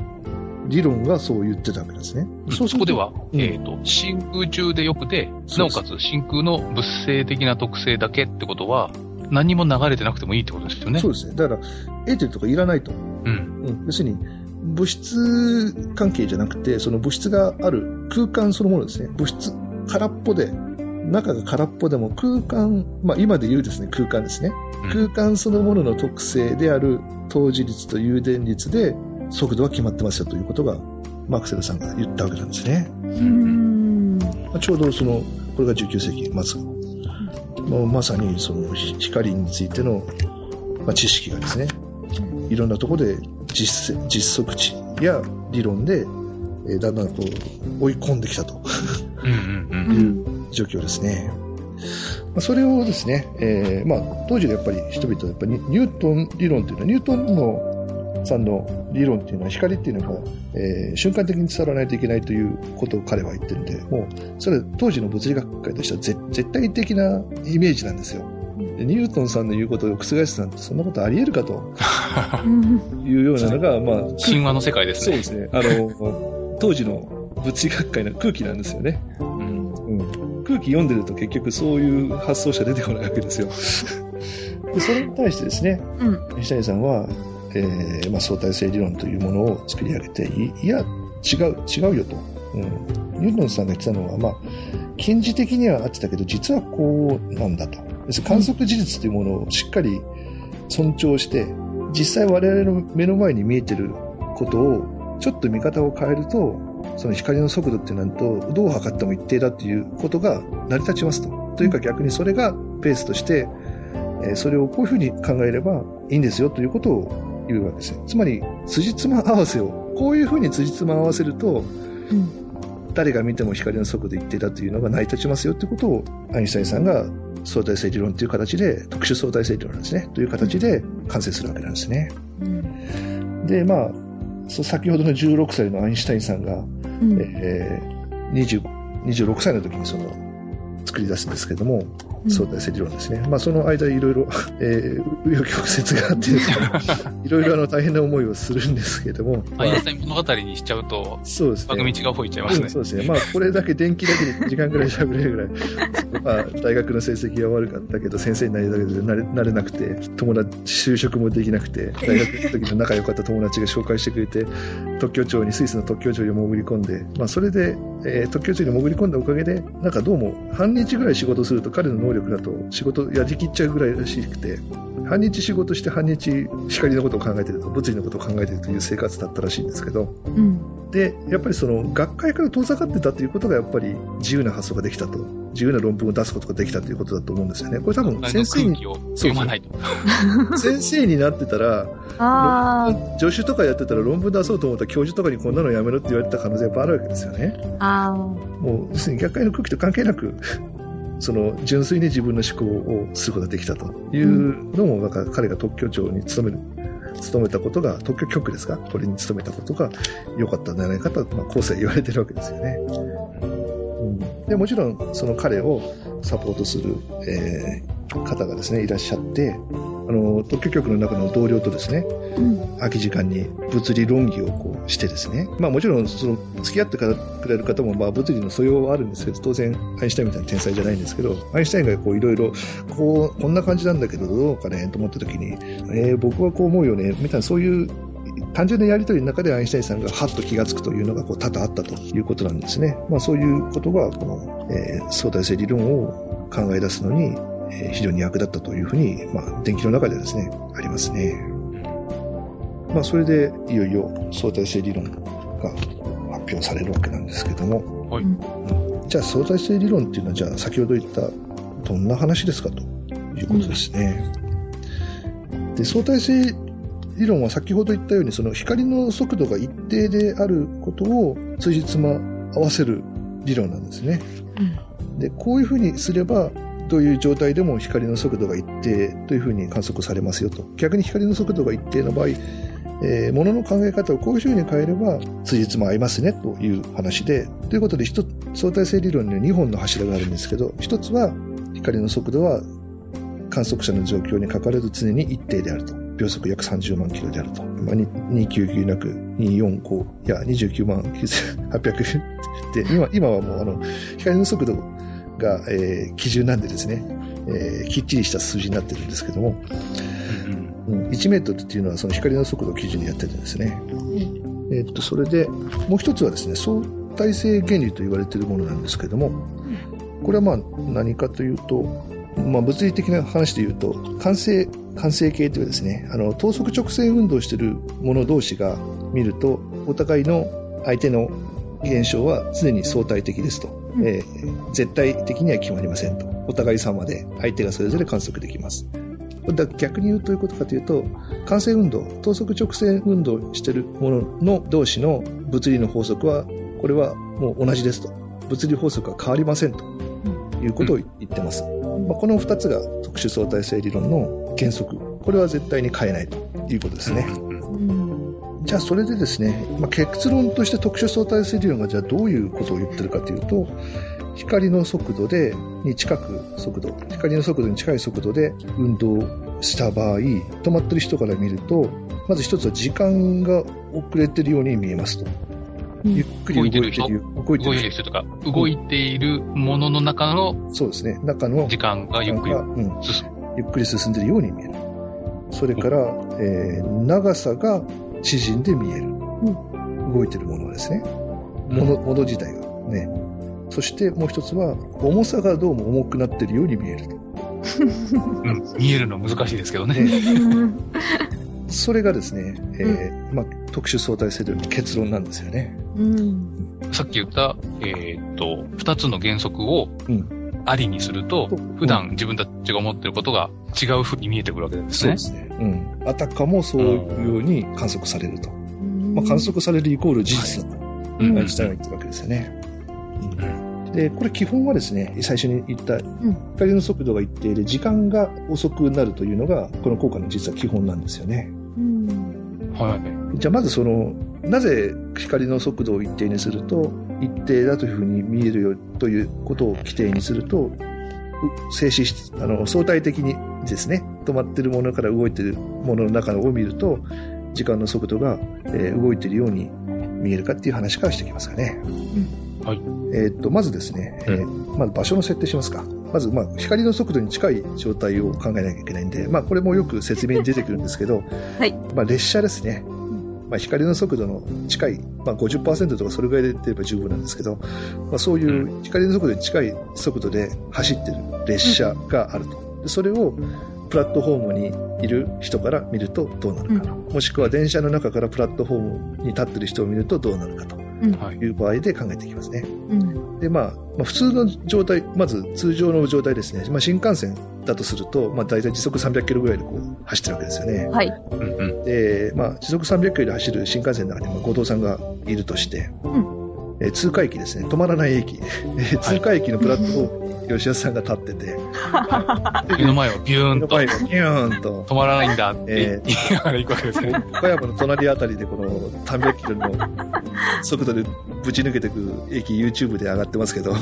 Speaker 1: 理論がそう言ってたわけですね。
Speaker 3: そそこでは、うん、えっ、ー、と、真空中でよくて、なおかつ真空の物性的な特性だけってことは、何も流れてなくてもいいってことですよね。
Speaker 1: そうですね。だから、エーテルとかいらないと。うん。うん、要するに、物質関係じゃなくて、その物質がある空間そのものですね。物質空っぽで、中が空っぽでも空間、まあ今で言うですね、空間ですね。空間そのものの特性である等磁率と誘電率で速度は決まってますよということが、マクセルさんが言ったわけなんですね。うんちょうどその、これが19世紀末。もうまさにその光についての、まあ、知識がですね、いろんなところで実実測値や理論で、えー、だんだんこう追い込んできたという状況ですね。まあ、それをですね、えーまあ、当時のやっぱり人々はやっぱりニュートン理論というのは、ニュートンのさんの理論っていうのは光っていうのが、えー、瞬間的に伝わらないといけないということを彼は言ってるんで、もう、それは当時の物理学界としては絶対的なイメージなんですよ。ニュートンさんの言うことを覆すなんて、そんなことあり得るかというようなのが、まあ、
Speaker 3: 神話の世界です
Speaker 1: ね。そうですね。あの、当時の物理学界の空気なんですよね。読んでると結局そういう発想者出てこないわけですよ。でそれに対してですね、うん、西谷さんは、えーまあ、相対性理論というものを作り上げて、いいや、違う、違うよと。うん、ニュートンさんが言ってたのは、まあ、近似的には合ってたけど、実はこうなんだと。観測事実というものをしっかり尊重して、実際我々の目の前に見えてることを、ちょっと見方を変えると、その光の速度ってなると、どう測っても一定だっていうことが成り立ちますと。というか逆にそれがベースとして、それをこういうふうに考えればいいんですよということを言うわけですね。つまり、辻褄合わせを、こういうふうに辻褄合わせると、うん、誰が見ても光の速度一定だというのが成り立ちますよということを、アインシュタインさんが相対性理論という形で、特殊相対性理論ですね、という形で完成するわけなんですね。うん、で、まあ、先ほどの16歳のアインシュタインさんが、うん、えー、20 26歳の時にその作り出すんですけども、相対性理論ですね。まあ、その間いろいろ、えー、紆余曲折があって、いろいろあの大変な思いをするんですけども。
Speaker 3: アインシュタイン物語にしちゃうと、そうですね。番組違う方行っちゃいますね。
Speaker 1: そうですね。まあ、これだけ電気だけで時間ぐらい喋れるぐらい、まあ、大学の成績が悪かったけど、先生になりたけどなれなれなくて、友達、就職もできなくて、大学の時の仲良かった友達が紹介してくれて、特許庁に、スイスの特許庁に潜り込んで、まあ、それで、えー、特許庁に潜り込んだおかげで、なんかどうも半日ぐらい仕事すると彼の能力だと仕事やりきっちゃうぐらいらしくて、半日仕事して半日光のことを考えてると、物理のことを考えてるという生活だったらしいんですけど、うん、で、やっぱりその学会から遠ざかってたということがやっぱり自由な発想ができたと、自由な論文を出すことができたということだと思うんですよね。これ多分先生に、先生になってたら、助手とかやってたら論文出そうと思ったら教授とかにこんなのやめろって言われた可能性やっぱあるわけですよね。もう、要するに学会の空気と関係なく、その純粋に自分の思考をすることができたというのも、なんか彼が特許庁に勤める、勤めたことが、特許局ですか？これに勤めたことが良かったんじゃないかと、まあ、後世言われてるわけですよね。うん、でもちろん、その彼をサポートする、えー、方がですね、いらっしゃって、あの、特許局の中の同僚とですね、うん、空き時間に物理論議をこうしてですね、まあもちろん、その、付き合ってくれる方も、まあ物理の素養はあるんですけど、当然、アインシュタインみたいな天才じゃないんですけど、アインシュタインがこういろいろ、こう、こんな感じなんだけど、どうかね、と思った時に、えー、僕はこう思うよね、みたいな、そういう単純なやりとりの中でアインシュタインさんがハッと気がつくというのがこう多々あったということなんですね。まあそういうことが、この、えー、相対性理論を考え出すのに、え非常に役立ったというふうに、まあ、電気の中ではですね、ありますね。まあ、それで、いよいよ相対性理論が発表されるわけなんですけども、はい、じゃあ相対性理論っていうのは、じゃあ先ほど言ったどんな話ですかということですね。で相対性理論は先ほど言ったように、その光の速度が一定であることを辻褄合わせる理論なんですね。うん、で、こういうふうにすれば、どういう状態でも光の速度が一定というふうに観測されますよと。逆に光の速度が一定の場合、えー、ものの考え方をこういうふうに変えれば、辻褄合いますねという話で、ということで、相対性理論には2本の柱があるんですけど、1つは光の速度は観測者の状況にかかわらず常に一定であると。秒速約30万キロであると。まあ、299なく245いや29万9800で、今、今はもうあの、光の速度が、えー、基準なんでですね、えー、きっちりした数字になってるんですけども、うん、1メートルっていうのはその光の速度を基準にやっててですね、えー、っと、それで、もう一つはですね、相対性原理と言われているものなんですけども、これはまあ何かというと、まあ、物理的な話で言うと、完成、完成形というですね、あの、等速直線運動しているもの同士が見ると、お互いの相手の現象は常に相対的ですと。うん、えー、絶対的には決まりませんと。お互い様で相手がそれぞれ観測できます。だ逆に言うということかというと、完成運動、等速直線運動しているものの同士の物理の法則は、これはもう同じですと。物理法則は変わりませんということを言ってます。まあ、この2つが特殊相対性理論の原則。これは絶対に変えないということですね。じゃあそれでですね、まあ、結論として特殊相対性理論がじゃあどういうことを言ってるかというと、光の速度で、に近く速度、光の速度に近い速度で運動した場合、止まってる人から見ると、まず一つは時間が遅れてるように見えますと。
Speaker 3: ゆっくり動いてる人、動いてる人とか、動いているものの中の、
Speaker 1: そうですね、中の
Speaker 3: 時間がゆっくり
Speaker 1: 進む、うん。ゆっくり進んでるように見える。それから、えー、長さが縮んで見える。うん、動いてるものですね。もの、もの自体がね。そしてもう一つは、重さがどうも重くなってるように見えると。
Speaker 3: うん、見えるの難しいですけどね。ね
Speaker 1: それがですね、えーまあ、特殊相対性理論の結論なんですよね。う
Speaker 3: ん、さっき言った、えー、っと、二つの原則を、ありにすると、うん、普段自分たちが思ってることが違うふうに見えてくるわけですね。
Speaker 1: そうですね。うん。あたかもそういうように観測されると。まあ、観測されるイコール事実だと、はい、アインシュタインが言ってるわけですよね。うん、で、これ基本はですね、最初に言った光の速度が一定で時間が遅くなるというのが、この効果の実は基本なんですよね。はい。じゃあまずその、なぜ光の速度を一定にすると、一定だというふうに見えるよということを規定にすると、静止あの相対的にですね、止まっているものから動いているものの中を見ると、時間の速度が、えー、動いているように見えるかっていう話からしていきますかね。うん、はい。えー、っと、まずですね、えー、まず場所の設定しますか。まず、まあ、光の速度に近い状態を考えなきゃいけないんで、まあ、これもよく説明に出てくるんですけど、はい。まあ、列車ですね。まあ、光の速度の近い、まあ50、とかそれぐらいで出れば十分なんですけど、まあ、そういう光の速度に近い速度で走ってる列車があると。それをプラットフォームにいる人から見るとどうなるか、うん、もしくは電車の中からプラットフォームに立ってる人を見るとどうなるかという場合で考えていきますね。うん、で、まあ、まあ、普通の状態、まず通常の状態ですね。まあ、新幹線だとすると、まあ、大体時速300キロぐらいでこう走ってるわけですよね。はい。で、まあ、時速300キロで走る新幹線の中に、まあ、後藤さんがいるとして、うんえ通過駅ですね、止まらない駅、え通過駅のプラットフォームに吉田さんが立ってて、
Speaker 3: 目の前をビューンと、
Speaker 1: ビューンと。
Speaker 3: 止まらないんだって言いながら行くわけですね。
Speaker 1: 岡山の隣あたりでこの300キロの速度でぶち抜けていく駅 YouTube で上がってますけど、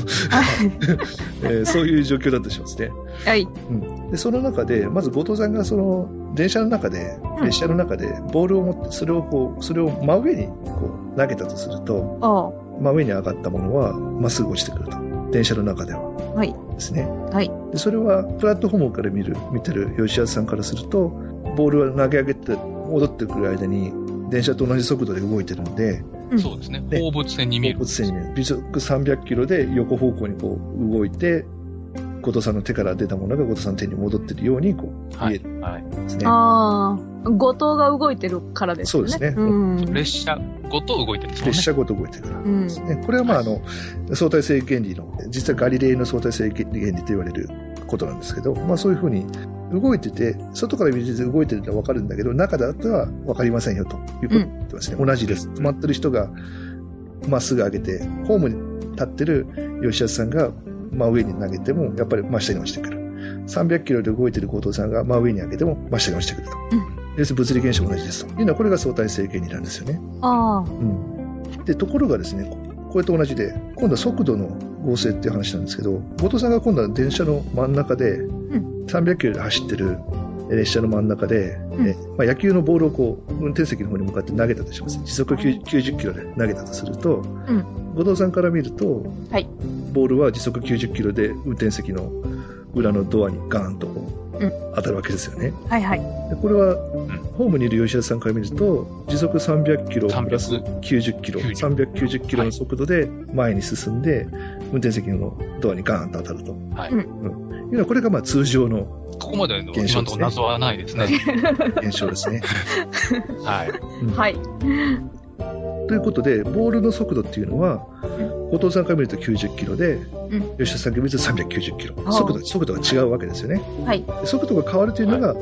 Speaker 1: えー、そういう状況だとしますね。はい。うん、でその中で、まず後藤さんがその電車の中で、列車の中でボールを持って、それをこう、それを真上にこう投げたとすると、真上に上がったものはまっすぐ落ちてくると。電車の中では。はい。ですね。はい。でそれはプラットフォームから見る、見てる吉安さんからすると、ボールは投げ上げて戻ってくる間に、電車と同じ速度で動いてるんで、
Speaker 3: そうですね。放物線に見える。放
Speaker 1: 物線に見える。微速300キロで横方向にこう動いて、後藤さんの手から出たものが後藤さんの手に戻ってるようにこう見える、はい、ですね。
Speaker 2: ああ、後藤が動いてるからですね。
Speaker 1: そうですね。う
Speaker 3: ん、列車ごと動いてる
Speaker 1: ね。列車ごと動いてるからですね。うん、これはまああの、相対性原理の、実はガリレイの相対性原理と言われることなんですけど、まあそういうふうに動いてて、外から見てて動いてるのはわかるんだけど、中だったらわかりませんよということ言ってますね。うん、同じです。止まってる人がまっすぐ上げて、ホームに立ってる吉安さんが真上に投げても、やっぱり真下に落ちてくる。300キロで動いてる後藤さんが真上に上げても真下に落ちてくると。うん、要するに物理現象も同じですと。いうのは、これが相対性原理なんですよね。
Speaker 2: ああ。う
Speaker 1: ん。で、ところがですね、これと同じで、今度は速度の合成っていう話なんですけど、後藤さんが今度は電車の真ん中で、300キロで走ってる列車の真ん中で、うん、えまあ、野球のボールをこう運転席の方に向かって投げたとします。時速90キロで投げたとすると、うん、後藤さんから見ると、はい、ボールは時速90キロで運転席の裏のドアにガーンと当たるわけですよね。
Speaker 2: はいはい。
Speaker 1: でこれは、ホームにいる吉田さんから見ると、時速300キロプラス90キロ、390キロの速度で前に進んで、運転席のドアにガーンと当たると。はい。うん。いうのはこれがまあ通常の
Speaker 3: ここまでの現象、ね、今の謎はないですね。
Speaker 1: 現象ですね。
Speaker 3: はい。
Speaker 2: うん、はい。
Speaker 1: ということで、ボールの速度っていうのは、後藤さんから見ると90キロで、うん、吉田さんから見ると390キロ。速度、速度が違うわけですよね。
Speaker 2: はい。
Speaker 1: 速度が変わるというのが、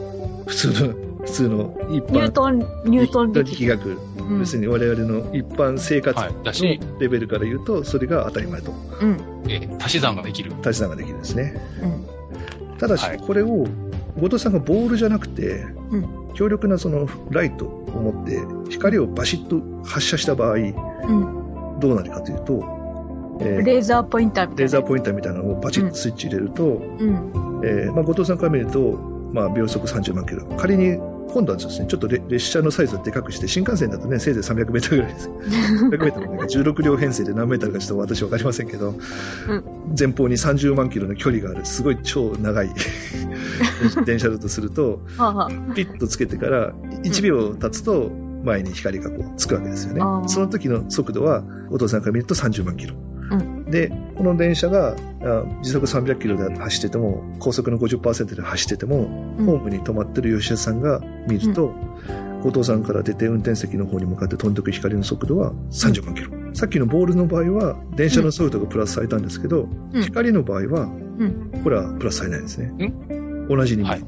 Speaker 1: 普通の、普通の一般。
Speaker 2: ニュートン、ニュートン
Speaker 1: 力学。うん、要するに我々の一般生活のレベルから言うと、それが当たり前と。
Speaker 3: うん。え足し算ができる。
Speaker 1: 足し算ができるんですね。うん。ただし、これを、後藤さんがボールじゃなくて、うん、強力なそのライトを持って光をバシッと発射した場合、うん、どうなるかというと、
Speaker 2: えー、レーザーポインターみたいな。
Speaker 1: レーザーポインターみたいなのをバチッとスイッチ入れると、うんえーまあ、後藤さんから見ると、まあ、秒速30万キロ。仮に今度はですね、ちょっと列車のサイズをでかくして、新幹線だとね、せいぜい300メートルぐらいです。300メートルね、16両編成で何メートルかちょっと私わかりませんけど、うん、前方に30万キロの距離がある、すごい超長い 電車だとすると、ピッとつけてから1秒経つと前に光がこうつくわけですよね。その時の速度は、お父さんから見ると30万キロ。で、この電車が時速300キロで走ってても、高速の50%で走ってても、うん、ホームに止まってる吉田さんが見ると、後、う、藤、ん、さんから出て運転席の方に向かって飛んでく光の速度は30万キロ。うん、さっきのボールの場合は、電車の速度がプラスされたんですけど、うん、光の場合は、これはプラスされないんですね。同じに、はい、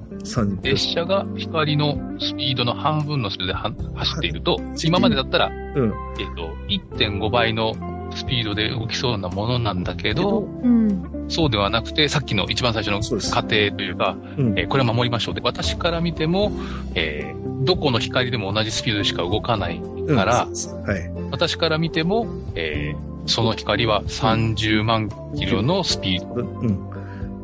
Speaker 3: 列車が光のスピードの半分のスピードで走っていると、はい、今までだったら、うん、えっ、と、1.5倍のスピードで動きそうなものなんだけど、うん、そうではなくて、さっきの一番最初の過程というか、うえー、これは守りましょうで、私から見ても、えー、どこの光でも同じスピードでしか動かないから、うんはい、私から見ても、えー、その光は30万キロのスピード。うん。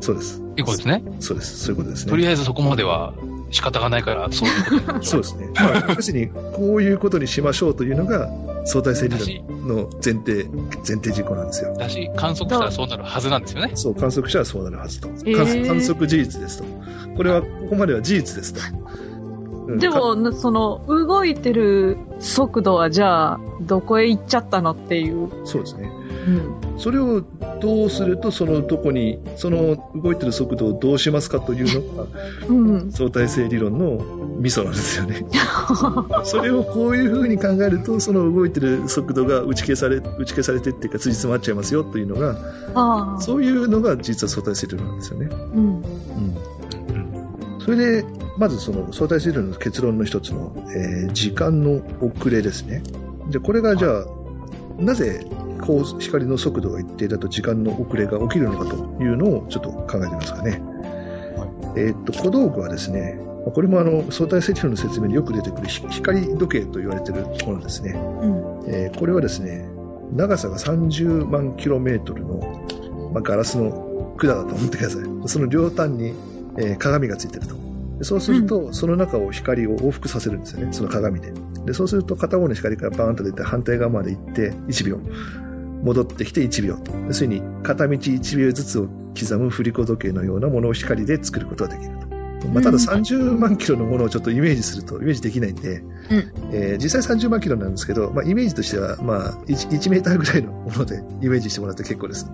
Speaker 1: そうです。
Speaker 3: いうことですね。
Speaker 1: そうです。そういうことですね。
Speaker 3: とりあえずそこまでは仕方がないから、そういうこと
Speaker 1: そうですね。まあ、要するに、こういうことにしましょうというのが、相対性理論の前提、前提事項なんですよ。
Speaker 3: だし、観測したらそうなるはずなんですよね。
Speaker 1: そう、観測したらそうなるはずと。えー、観測事実ですと。これは、ここまでは事実ですと。
Speaker 2: でも、その、動いてる速度はじゃあ、どこへ行っちゃったのっていう。
Speaker 1: そうですね。うん、それをどうすると、そのどこに、その動いてる速度をどうしますかというのが、うん、相対性理論のミソなんですよね。それをこういうふうに考えると、その動いてる速度が打ち消され、打ち消されてっていうか、辻詰まっちゃいますよというのが、そういうのが実は相対性理論なんですよね。うん。うん。それで、まずその相対性理論の結論の一つの、えー、時間の遅れですね。で、これがじゃあ、なぜ光の速度が一定だと時間の遅れが起きるのかというのをちょっと考えてみますかね。はい、えー、っと、小道具はですね、これもあの相対性理論の説明によく出てくる光時計と言われているものですね。うん、えー、これはですね、長さが30万キロメートルの、まあ、ガラスの管だと思ってください。その両端に、えー、鏡がついてると。そうすると、その中を光を往復させるんですよね、その鏡で。で、そうすると片方の光からバーンと出て反対側まで行って1秒。戻ってきて1秒と。要するに、片道1秒ずつを刻む振り子時計のようなものを光で作ることができる。まあ、ただ30万キロのものをちょっとイメージすると、イメージできないんで、うん、えー、実際30万キロなんですけど、まあ、イメージとしては、まあ1、1メーターぐらいのものでイメージしてもらって結構です。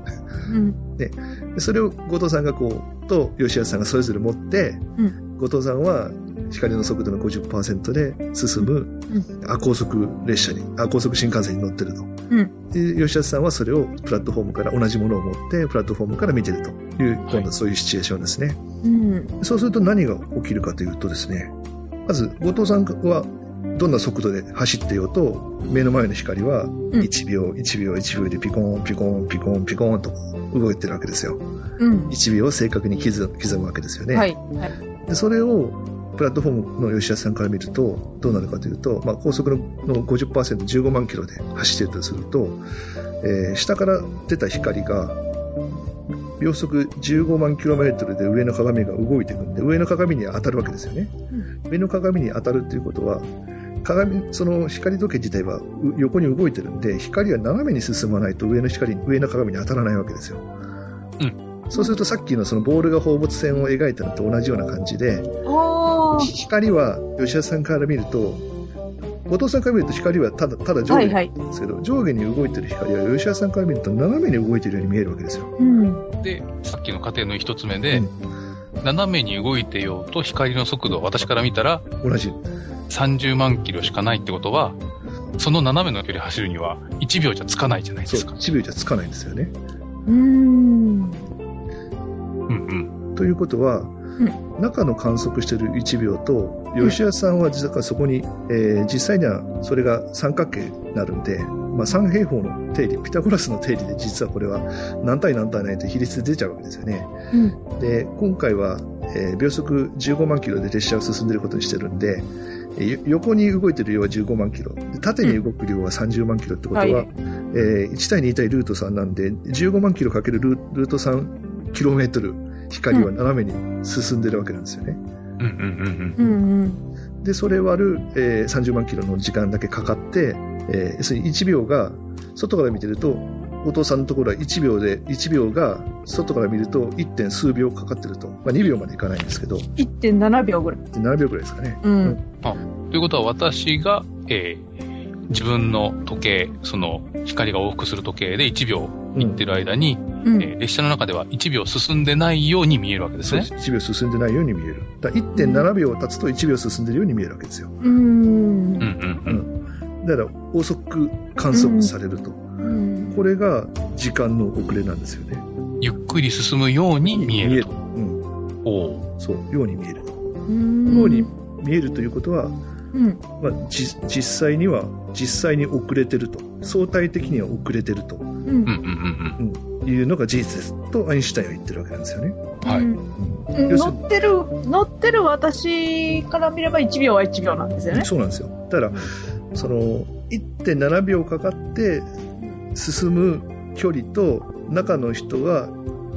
Speaker 1: うん、でそれを後藤さんがこう、と吉安さんがそれぞれ持って、うん、後藤さんは光の速度の50%で進む亜高速列車に、亜高速新幹線に乗ってると。うん、で吉安さんはそれをプラットフォームから同じものを持ってプラットフォームから見てるという、今度そういうシチュエーションですね。
Speaker 2: うん、
Speaker 1: そうすると何が起きるかというとですね、まず後藤さんはどんな速度で走ってようと、目の前の光は1秒、うん、1秒、1秒でピコーン、ピコーン、ピコーン、ピコーンと動いてるわけですよ。うん、1秒を正確に刻むわけですよね。はい。はい、でそれをプラットフォームの吉田さんから見ると、どうなるかというと、まあ、高速のの50%、15万キロで走っているとすると、えー、下から出た光が、秒速15万キロメートルで上の鏡が動いていくんで、上の鏡に当たるわけですよね。うん、上の鏡に当たるっていうことは、鏡、その光時計自体は横に動いてるんで、光は斜めに進まないと上の光、上の鏡に当たらないわけですよ。うん。そうするとさっきのそのボールが放物線を描いたのと同じような感じで、光は吉田さんから見ると、後藤さんから見ると光はただただ上下なんですけど、はいはい、上下に動いてる光は吉田さんから見ると斜めに動いてるように見えるわけですよ。
Speaker 3: うん、で、さっきの過程の一つ目で、うん、斜めに動いてようと光の速度は私から見たら
Speaker 1: 同じ。
Speaker 3: 30万キロしかないってことは、その斜めの距離走るには1秒じゃつかないじゃないですか。
Speaker 1: 1秒じゃつかないんですよね。
Speaker 2: うん。
Speaker 1: うんうん。ということは、うん、中の観測している1秒と、吉谷さんは実はそこに、えー、実際にはそれが三角形になるんで、まあ、三平方の定理、ピタゴラスの定理で実はこれは何対何対ないと比率で出ちゃうわけですよね。うん、で、今回は、えー、秒速15万キロで列車を進んでいることにしてるんで、横に動いてる量は15万キロ、縦に動く量は30万キロってことは、うん。はい、えー、1対2対ルート3なんで、15万キロかけるルート3キロメートル光は斜めに進んでるわけなんですよね。で、それ割る、えー、30万キロの時間だけかかって、えー、要するに1秒が、外から見てると、お父さんのところは1秒で、1秒が外から見ると 1. 点数秒かかってると。まあ2秒までいかないんですけど。
Speaker 2: 1.7秒ぐらい。1.7
Speaker 1: 秒ぐらいですかね。
Speaker 2: うん。うん、
Speaker 3: あということは私が、えー、自分の時計、その光が往復する時計で1秒行ってる間に、うん、えー、列車の中では1秒進んでないように見えるわけですね。
Speaker 1: 1秒進んでないように見える。だ1.7秒経つと1秒進んでるように見えるわけですよ。
Speaker 2: うん。うんうん
Speaker 1: うん。だから遅く観測されると。うん、これが時間の遅れなんですよね。
Speaker 3: ゆっくり進むように見えると。見える。
Speaker 1: うん。おそう、ように見えると。ように見えるということは、うん、まあ、実際には、実際に遅れてると。相対的には遅れてると。うん。いうのが事実です。と、アインシュタインは言ってるわけなんですよね。
Speaker 3: はい。うん、
Speaker 2: 乗ってる、乗ってる私から見れば1秒は1秒なんですよね。
Speaker 1: そうなんですよ。だから、その、1.7秒かかって進む距離と、中の人が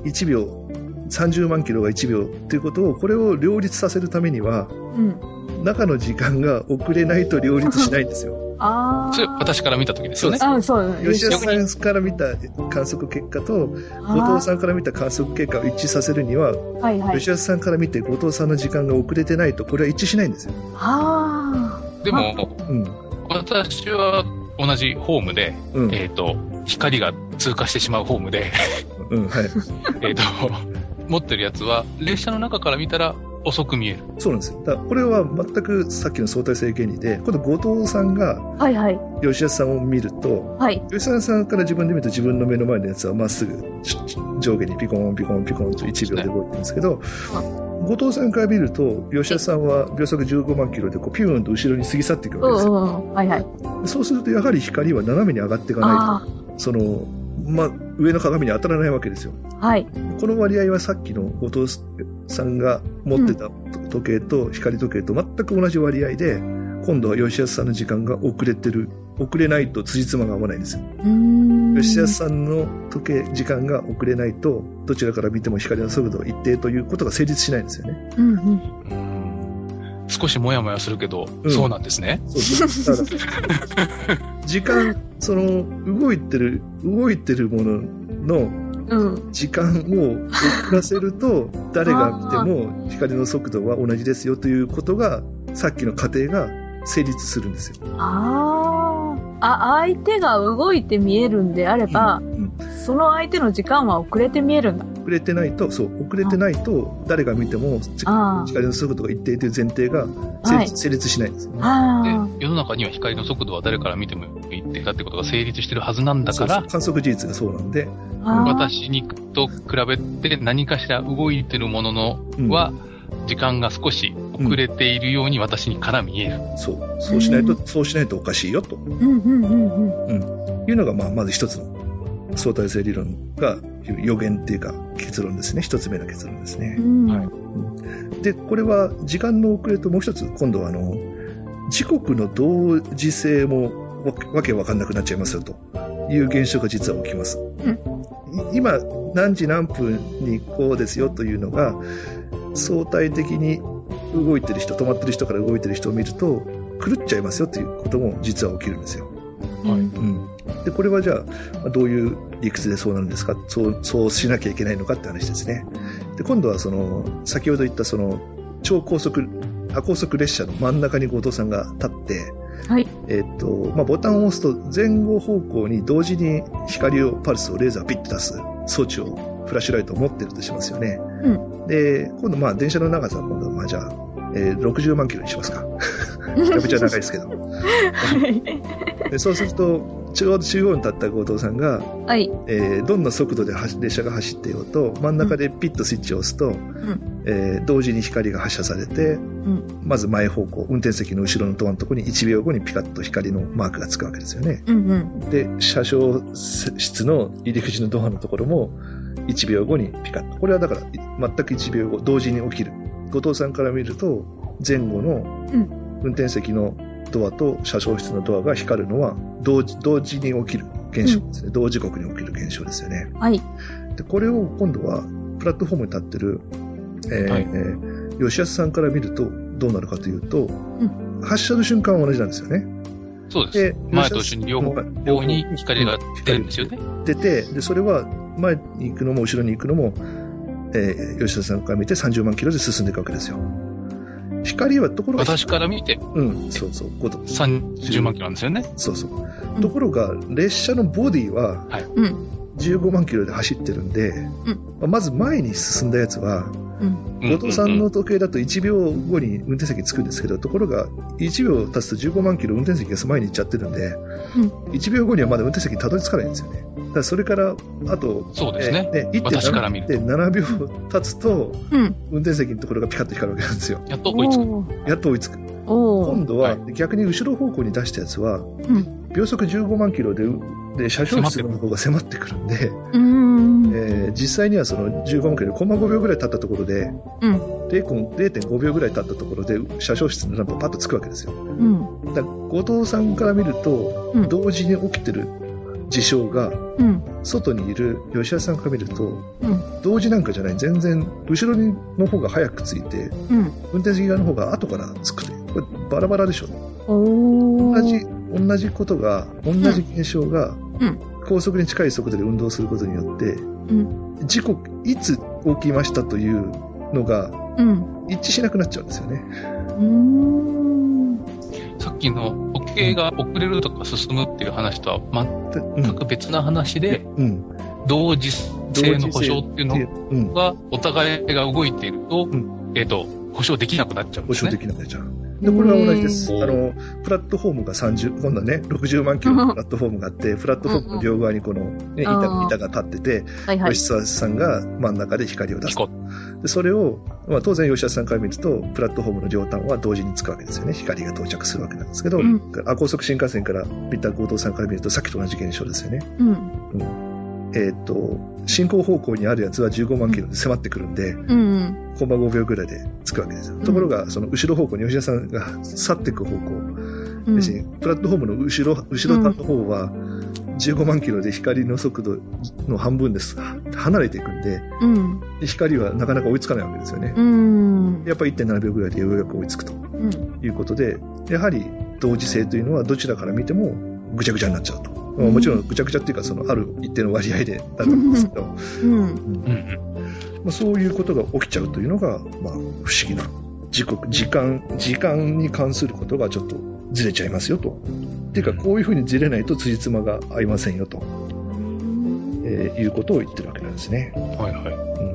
Speaker 1: 1秒、30万キロが1秒っていうことを、これを両立させるためには、うん、中の時間が遅れないと両立しないんですよ。
Speaker 2: あ
Speaker 3: それ私から見た時ですよね。
Speaker 2: あそう。
Speaker 1: 吉田さんから見た観測結果と、後藤さんから見た観測結果を一致させるには、はいはい、吉田さんから見て後藤さんの時間が遅れてないと、これは一致しないんですよ。
Speaker 2: あ
Speaker 3: でも、うん、私は同じホームで、うん、えっ、ー、と、光が通過してしまうホームで
Speaker 1: うん、はい。
Speaker 3: えっと、持ってるやつは、列車の中から見たら、遅く見える。
Speaker 1: そうなんですよ。だこれは全くさっきの相対性原理で、今度後藤さんが、はいはい。吉田さんを見ると、はい。吉田さんから自分で見ると自分の目の前のやつはまっすぐ上下にピコンピコンピコンと1秒で動いてるんですけど、後藤さんから見ると、吉田さんは秒速15万キロでこうピューンと後ろに過ぎ去っていくわけですよ。うんうん、はいはい。そうするとやはり光は斜めに上がっていかないと、その、まあ、上の鏡に当たらないわけですよ。
Speaker 2: はい。
Speaker 1: この割合はさっきの後藤さんが持ってた時計と光時計と全く同じ割合で、今度は吉安さんの時間が遅れてる。遅れないと辻褄が合わないんですよ。吉安さんの時計、時間が遅れないと、どちらから見ても光の速度が一定ということが成立しないんですよね。うんう
Speaker 3: ん、少しもやもやするけど、うん、そうなんですね。そうそう。
Speaker 1: 時間、その、動いてる、動いてるものの時間を遅らせると、誰が見ても光の速度は同じですよということが、さっきの過程が成立するんですよ。
Speaker 2: ああ。相手が動いて見えるんであれば、うんうん、その相手の時間は遅れて見えるんだ。
Speaker 1: 遅れてないと、そう、遅れてないと、誰が見ても光の速度が一定という前提が成立はい、成立しないんですよね。
Speaker 3: で世の中には光の速度は誰から見ても一定だってことが成立してるはずなんだから。そう
Speaker 1: そう観測事実がそうなんで、
Speaker 3: 私にと比べて何かしら動いてるもののは、時間が少し遅れているように私にから見える。
Speaker 1: そう。そうしないと、そうしないとおかしいよと。うん、うん、うん、うん。いうのが、まあ、まず一つの相対性理論が予言っていうか結論ですね。一つ目の結論ですね。はい。で、これは時間の遅れともう一つ、今度はあの、時刻の同時性もわけわかんなくなっちゃいますよという現象が実は起きます。うん、今、何時何分にこうですよというのが、相対的に動いてる人、止まってる人から動いてる人を見ると、狂っちゃいますよということも実は起きるんですよ。はい。うん。で、これはじゃあ、どういう理屈でそうなるんですか？そう、そうしなきゃいけないのかって話ですね。で、今度はその、先ほど言ったその、超高速、多高速列車の真ん中に後藤さんが立って、はい。えっ、と、まあ、ボタンを押すと前後方向に同時に光を、パルスをレーザーピッと出す装置をフラッシュライトを持ってるとしますよね。うん。で、今度まあ電車の長さは今度まあじゃあ、えー、60万キロにしますか。めちゃめちゃ長いですけど。はい。でそうすると、ちょうど中央に立った後藤さんが、はい。えー、どんな速度で列車が走っていようと、真ん中でピッとスイッチを押すと、うん、えー、同時に光が発射されて、うん、まず前方向、運転席の後ろのドアのところに1秒後にピカッと光のマークがつくわけですよね。うんうん、で、車掌室の入り口のドアのところも、1秒後にピカッと。これはだから、全く1秒後、同時に起きる。後藤さんから見ると、前後の運転席のドアと車掌室のドアが光るのは同時同時に起きる現象ですね、うん、同時刻に起きる現象ですよね。はい。で、これを今度はプラットフォームに立ってる、えー、はい、えー、吉安さんから見るとどうなるかというと、うん、発射の瞬間は同じなんですよね。
Speaker 3: そうです。で前と後ろに両方に光が出るんですよね。
Speaker 1: 出て、で、それは前に行くのも後ろに行くのも、えー、吉田さんから見て30万キロで進んでいくわけですよ。光はところ
Speaker 3: が。私から見て。
Speaker 1: うん、そうそう。
Speaker 3: 30万キロなんですよね。
Speaker 1: そうそう。ところが、列車のボディは、はい。15万キロで走ってるんで、うん、まず前に進んだやつは、後藤さんの時計だと1秒後に運転席に着くんですけど、ところが1秒経つと15万キロ運転席が前に行っちゃってるんで、うん、1秒後にはまだ運転席にたどり着かないんですよね。だからそれから、あと、
Speaker 3: そうですね。えー、
Speaker 1: 1.7秒経つと、運転席のところがピカッと光るわけなんですよ。
Speaker 3: やっと追いつく。
Speaker 1: やっと追いつく。今度は逆に後ろ方向に出したやつは、秒速15万キロでで車掌室の方が迫ってくるんで、えー、実際にはその15万キロでコンマ5秒ぐらい経ったところで、うん、0.5秒ぐらい経ったところで車掌室のランプパッとつくわけですよ。うん、だ後藤さんから見ると、うん、同時に起きてる事象が、うん、外にいる吉田さんから見ると、うん、同時なんかじゃない。全然後ろにの方が早くついて、うん、運転席側の方が後からつくというこれバラバラでしょ同じ同じことが同じ現象が、高速に近い速度で運動することによって、事故いつ起きましたというのが、一致しなくなっちゃうんですよね。
Speaker 3: さっきの時計が遅れるとか進むっていう話とは全く別な話で、うん、同時性の保証っていうのが、お互いが動いていると、えっ、ー、と、保証できなくなっちゃうんですね。
Speaker 1: 保証できなくなっちゃう。で、これは同じです。あの、プラットフォームが30、今度はね、60万キロのプラットフォームがあって、プラットフォームの両側にこの、ね、板板が立ってて、はいはい、吉沢さんが真ん中で光を出す。でそれを、まあ、当然吉田さんから見ると、プラットフォームの両端は同時につくわけですよね。光が到着するわけなんですけど、うん、高速新幹線から見た後藤さんから見ると、さっきと同じ現象ですよね。うん、うんえっ、ー、と、進行方向にあるやつは15万キロで迫ってくるんで、うん、コンマ5秒ぐらいで着くわけですよ。うん、ところが、その後ろ方向に吉田さんが去っていく方向、うん、別にプラットフォームの後ろ、後ろ端の方は、15万キロで光の速度の半分です。離れていくんで、うん、光はなかなか追いつかないわけですよね。うん、やっぱり1.7秒ぐらいでようやく追いつくということで、やはり同時性というのはどちらから見てもぐちゃぐちゃになっちゃうと。もちろんぐちゃぐちゃっていうか、そのある一定の割合でだと思うんですけど、まあ、そういうことが起きちゃうというのが、まあ、不思議な時刻、時間、時間に関することがちょっとずれちゃいますよと。っていうか、こういうふうにずれないと辻褄が合いませんよと、えー、いうことを言ってるわけなんですね。はいはい。うん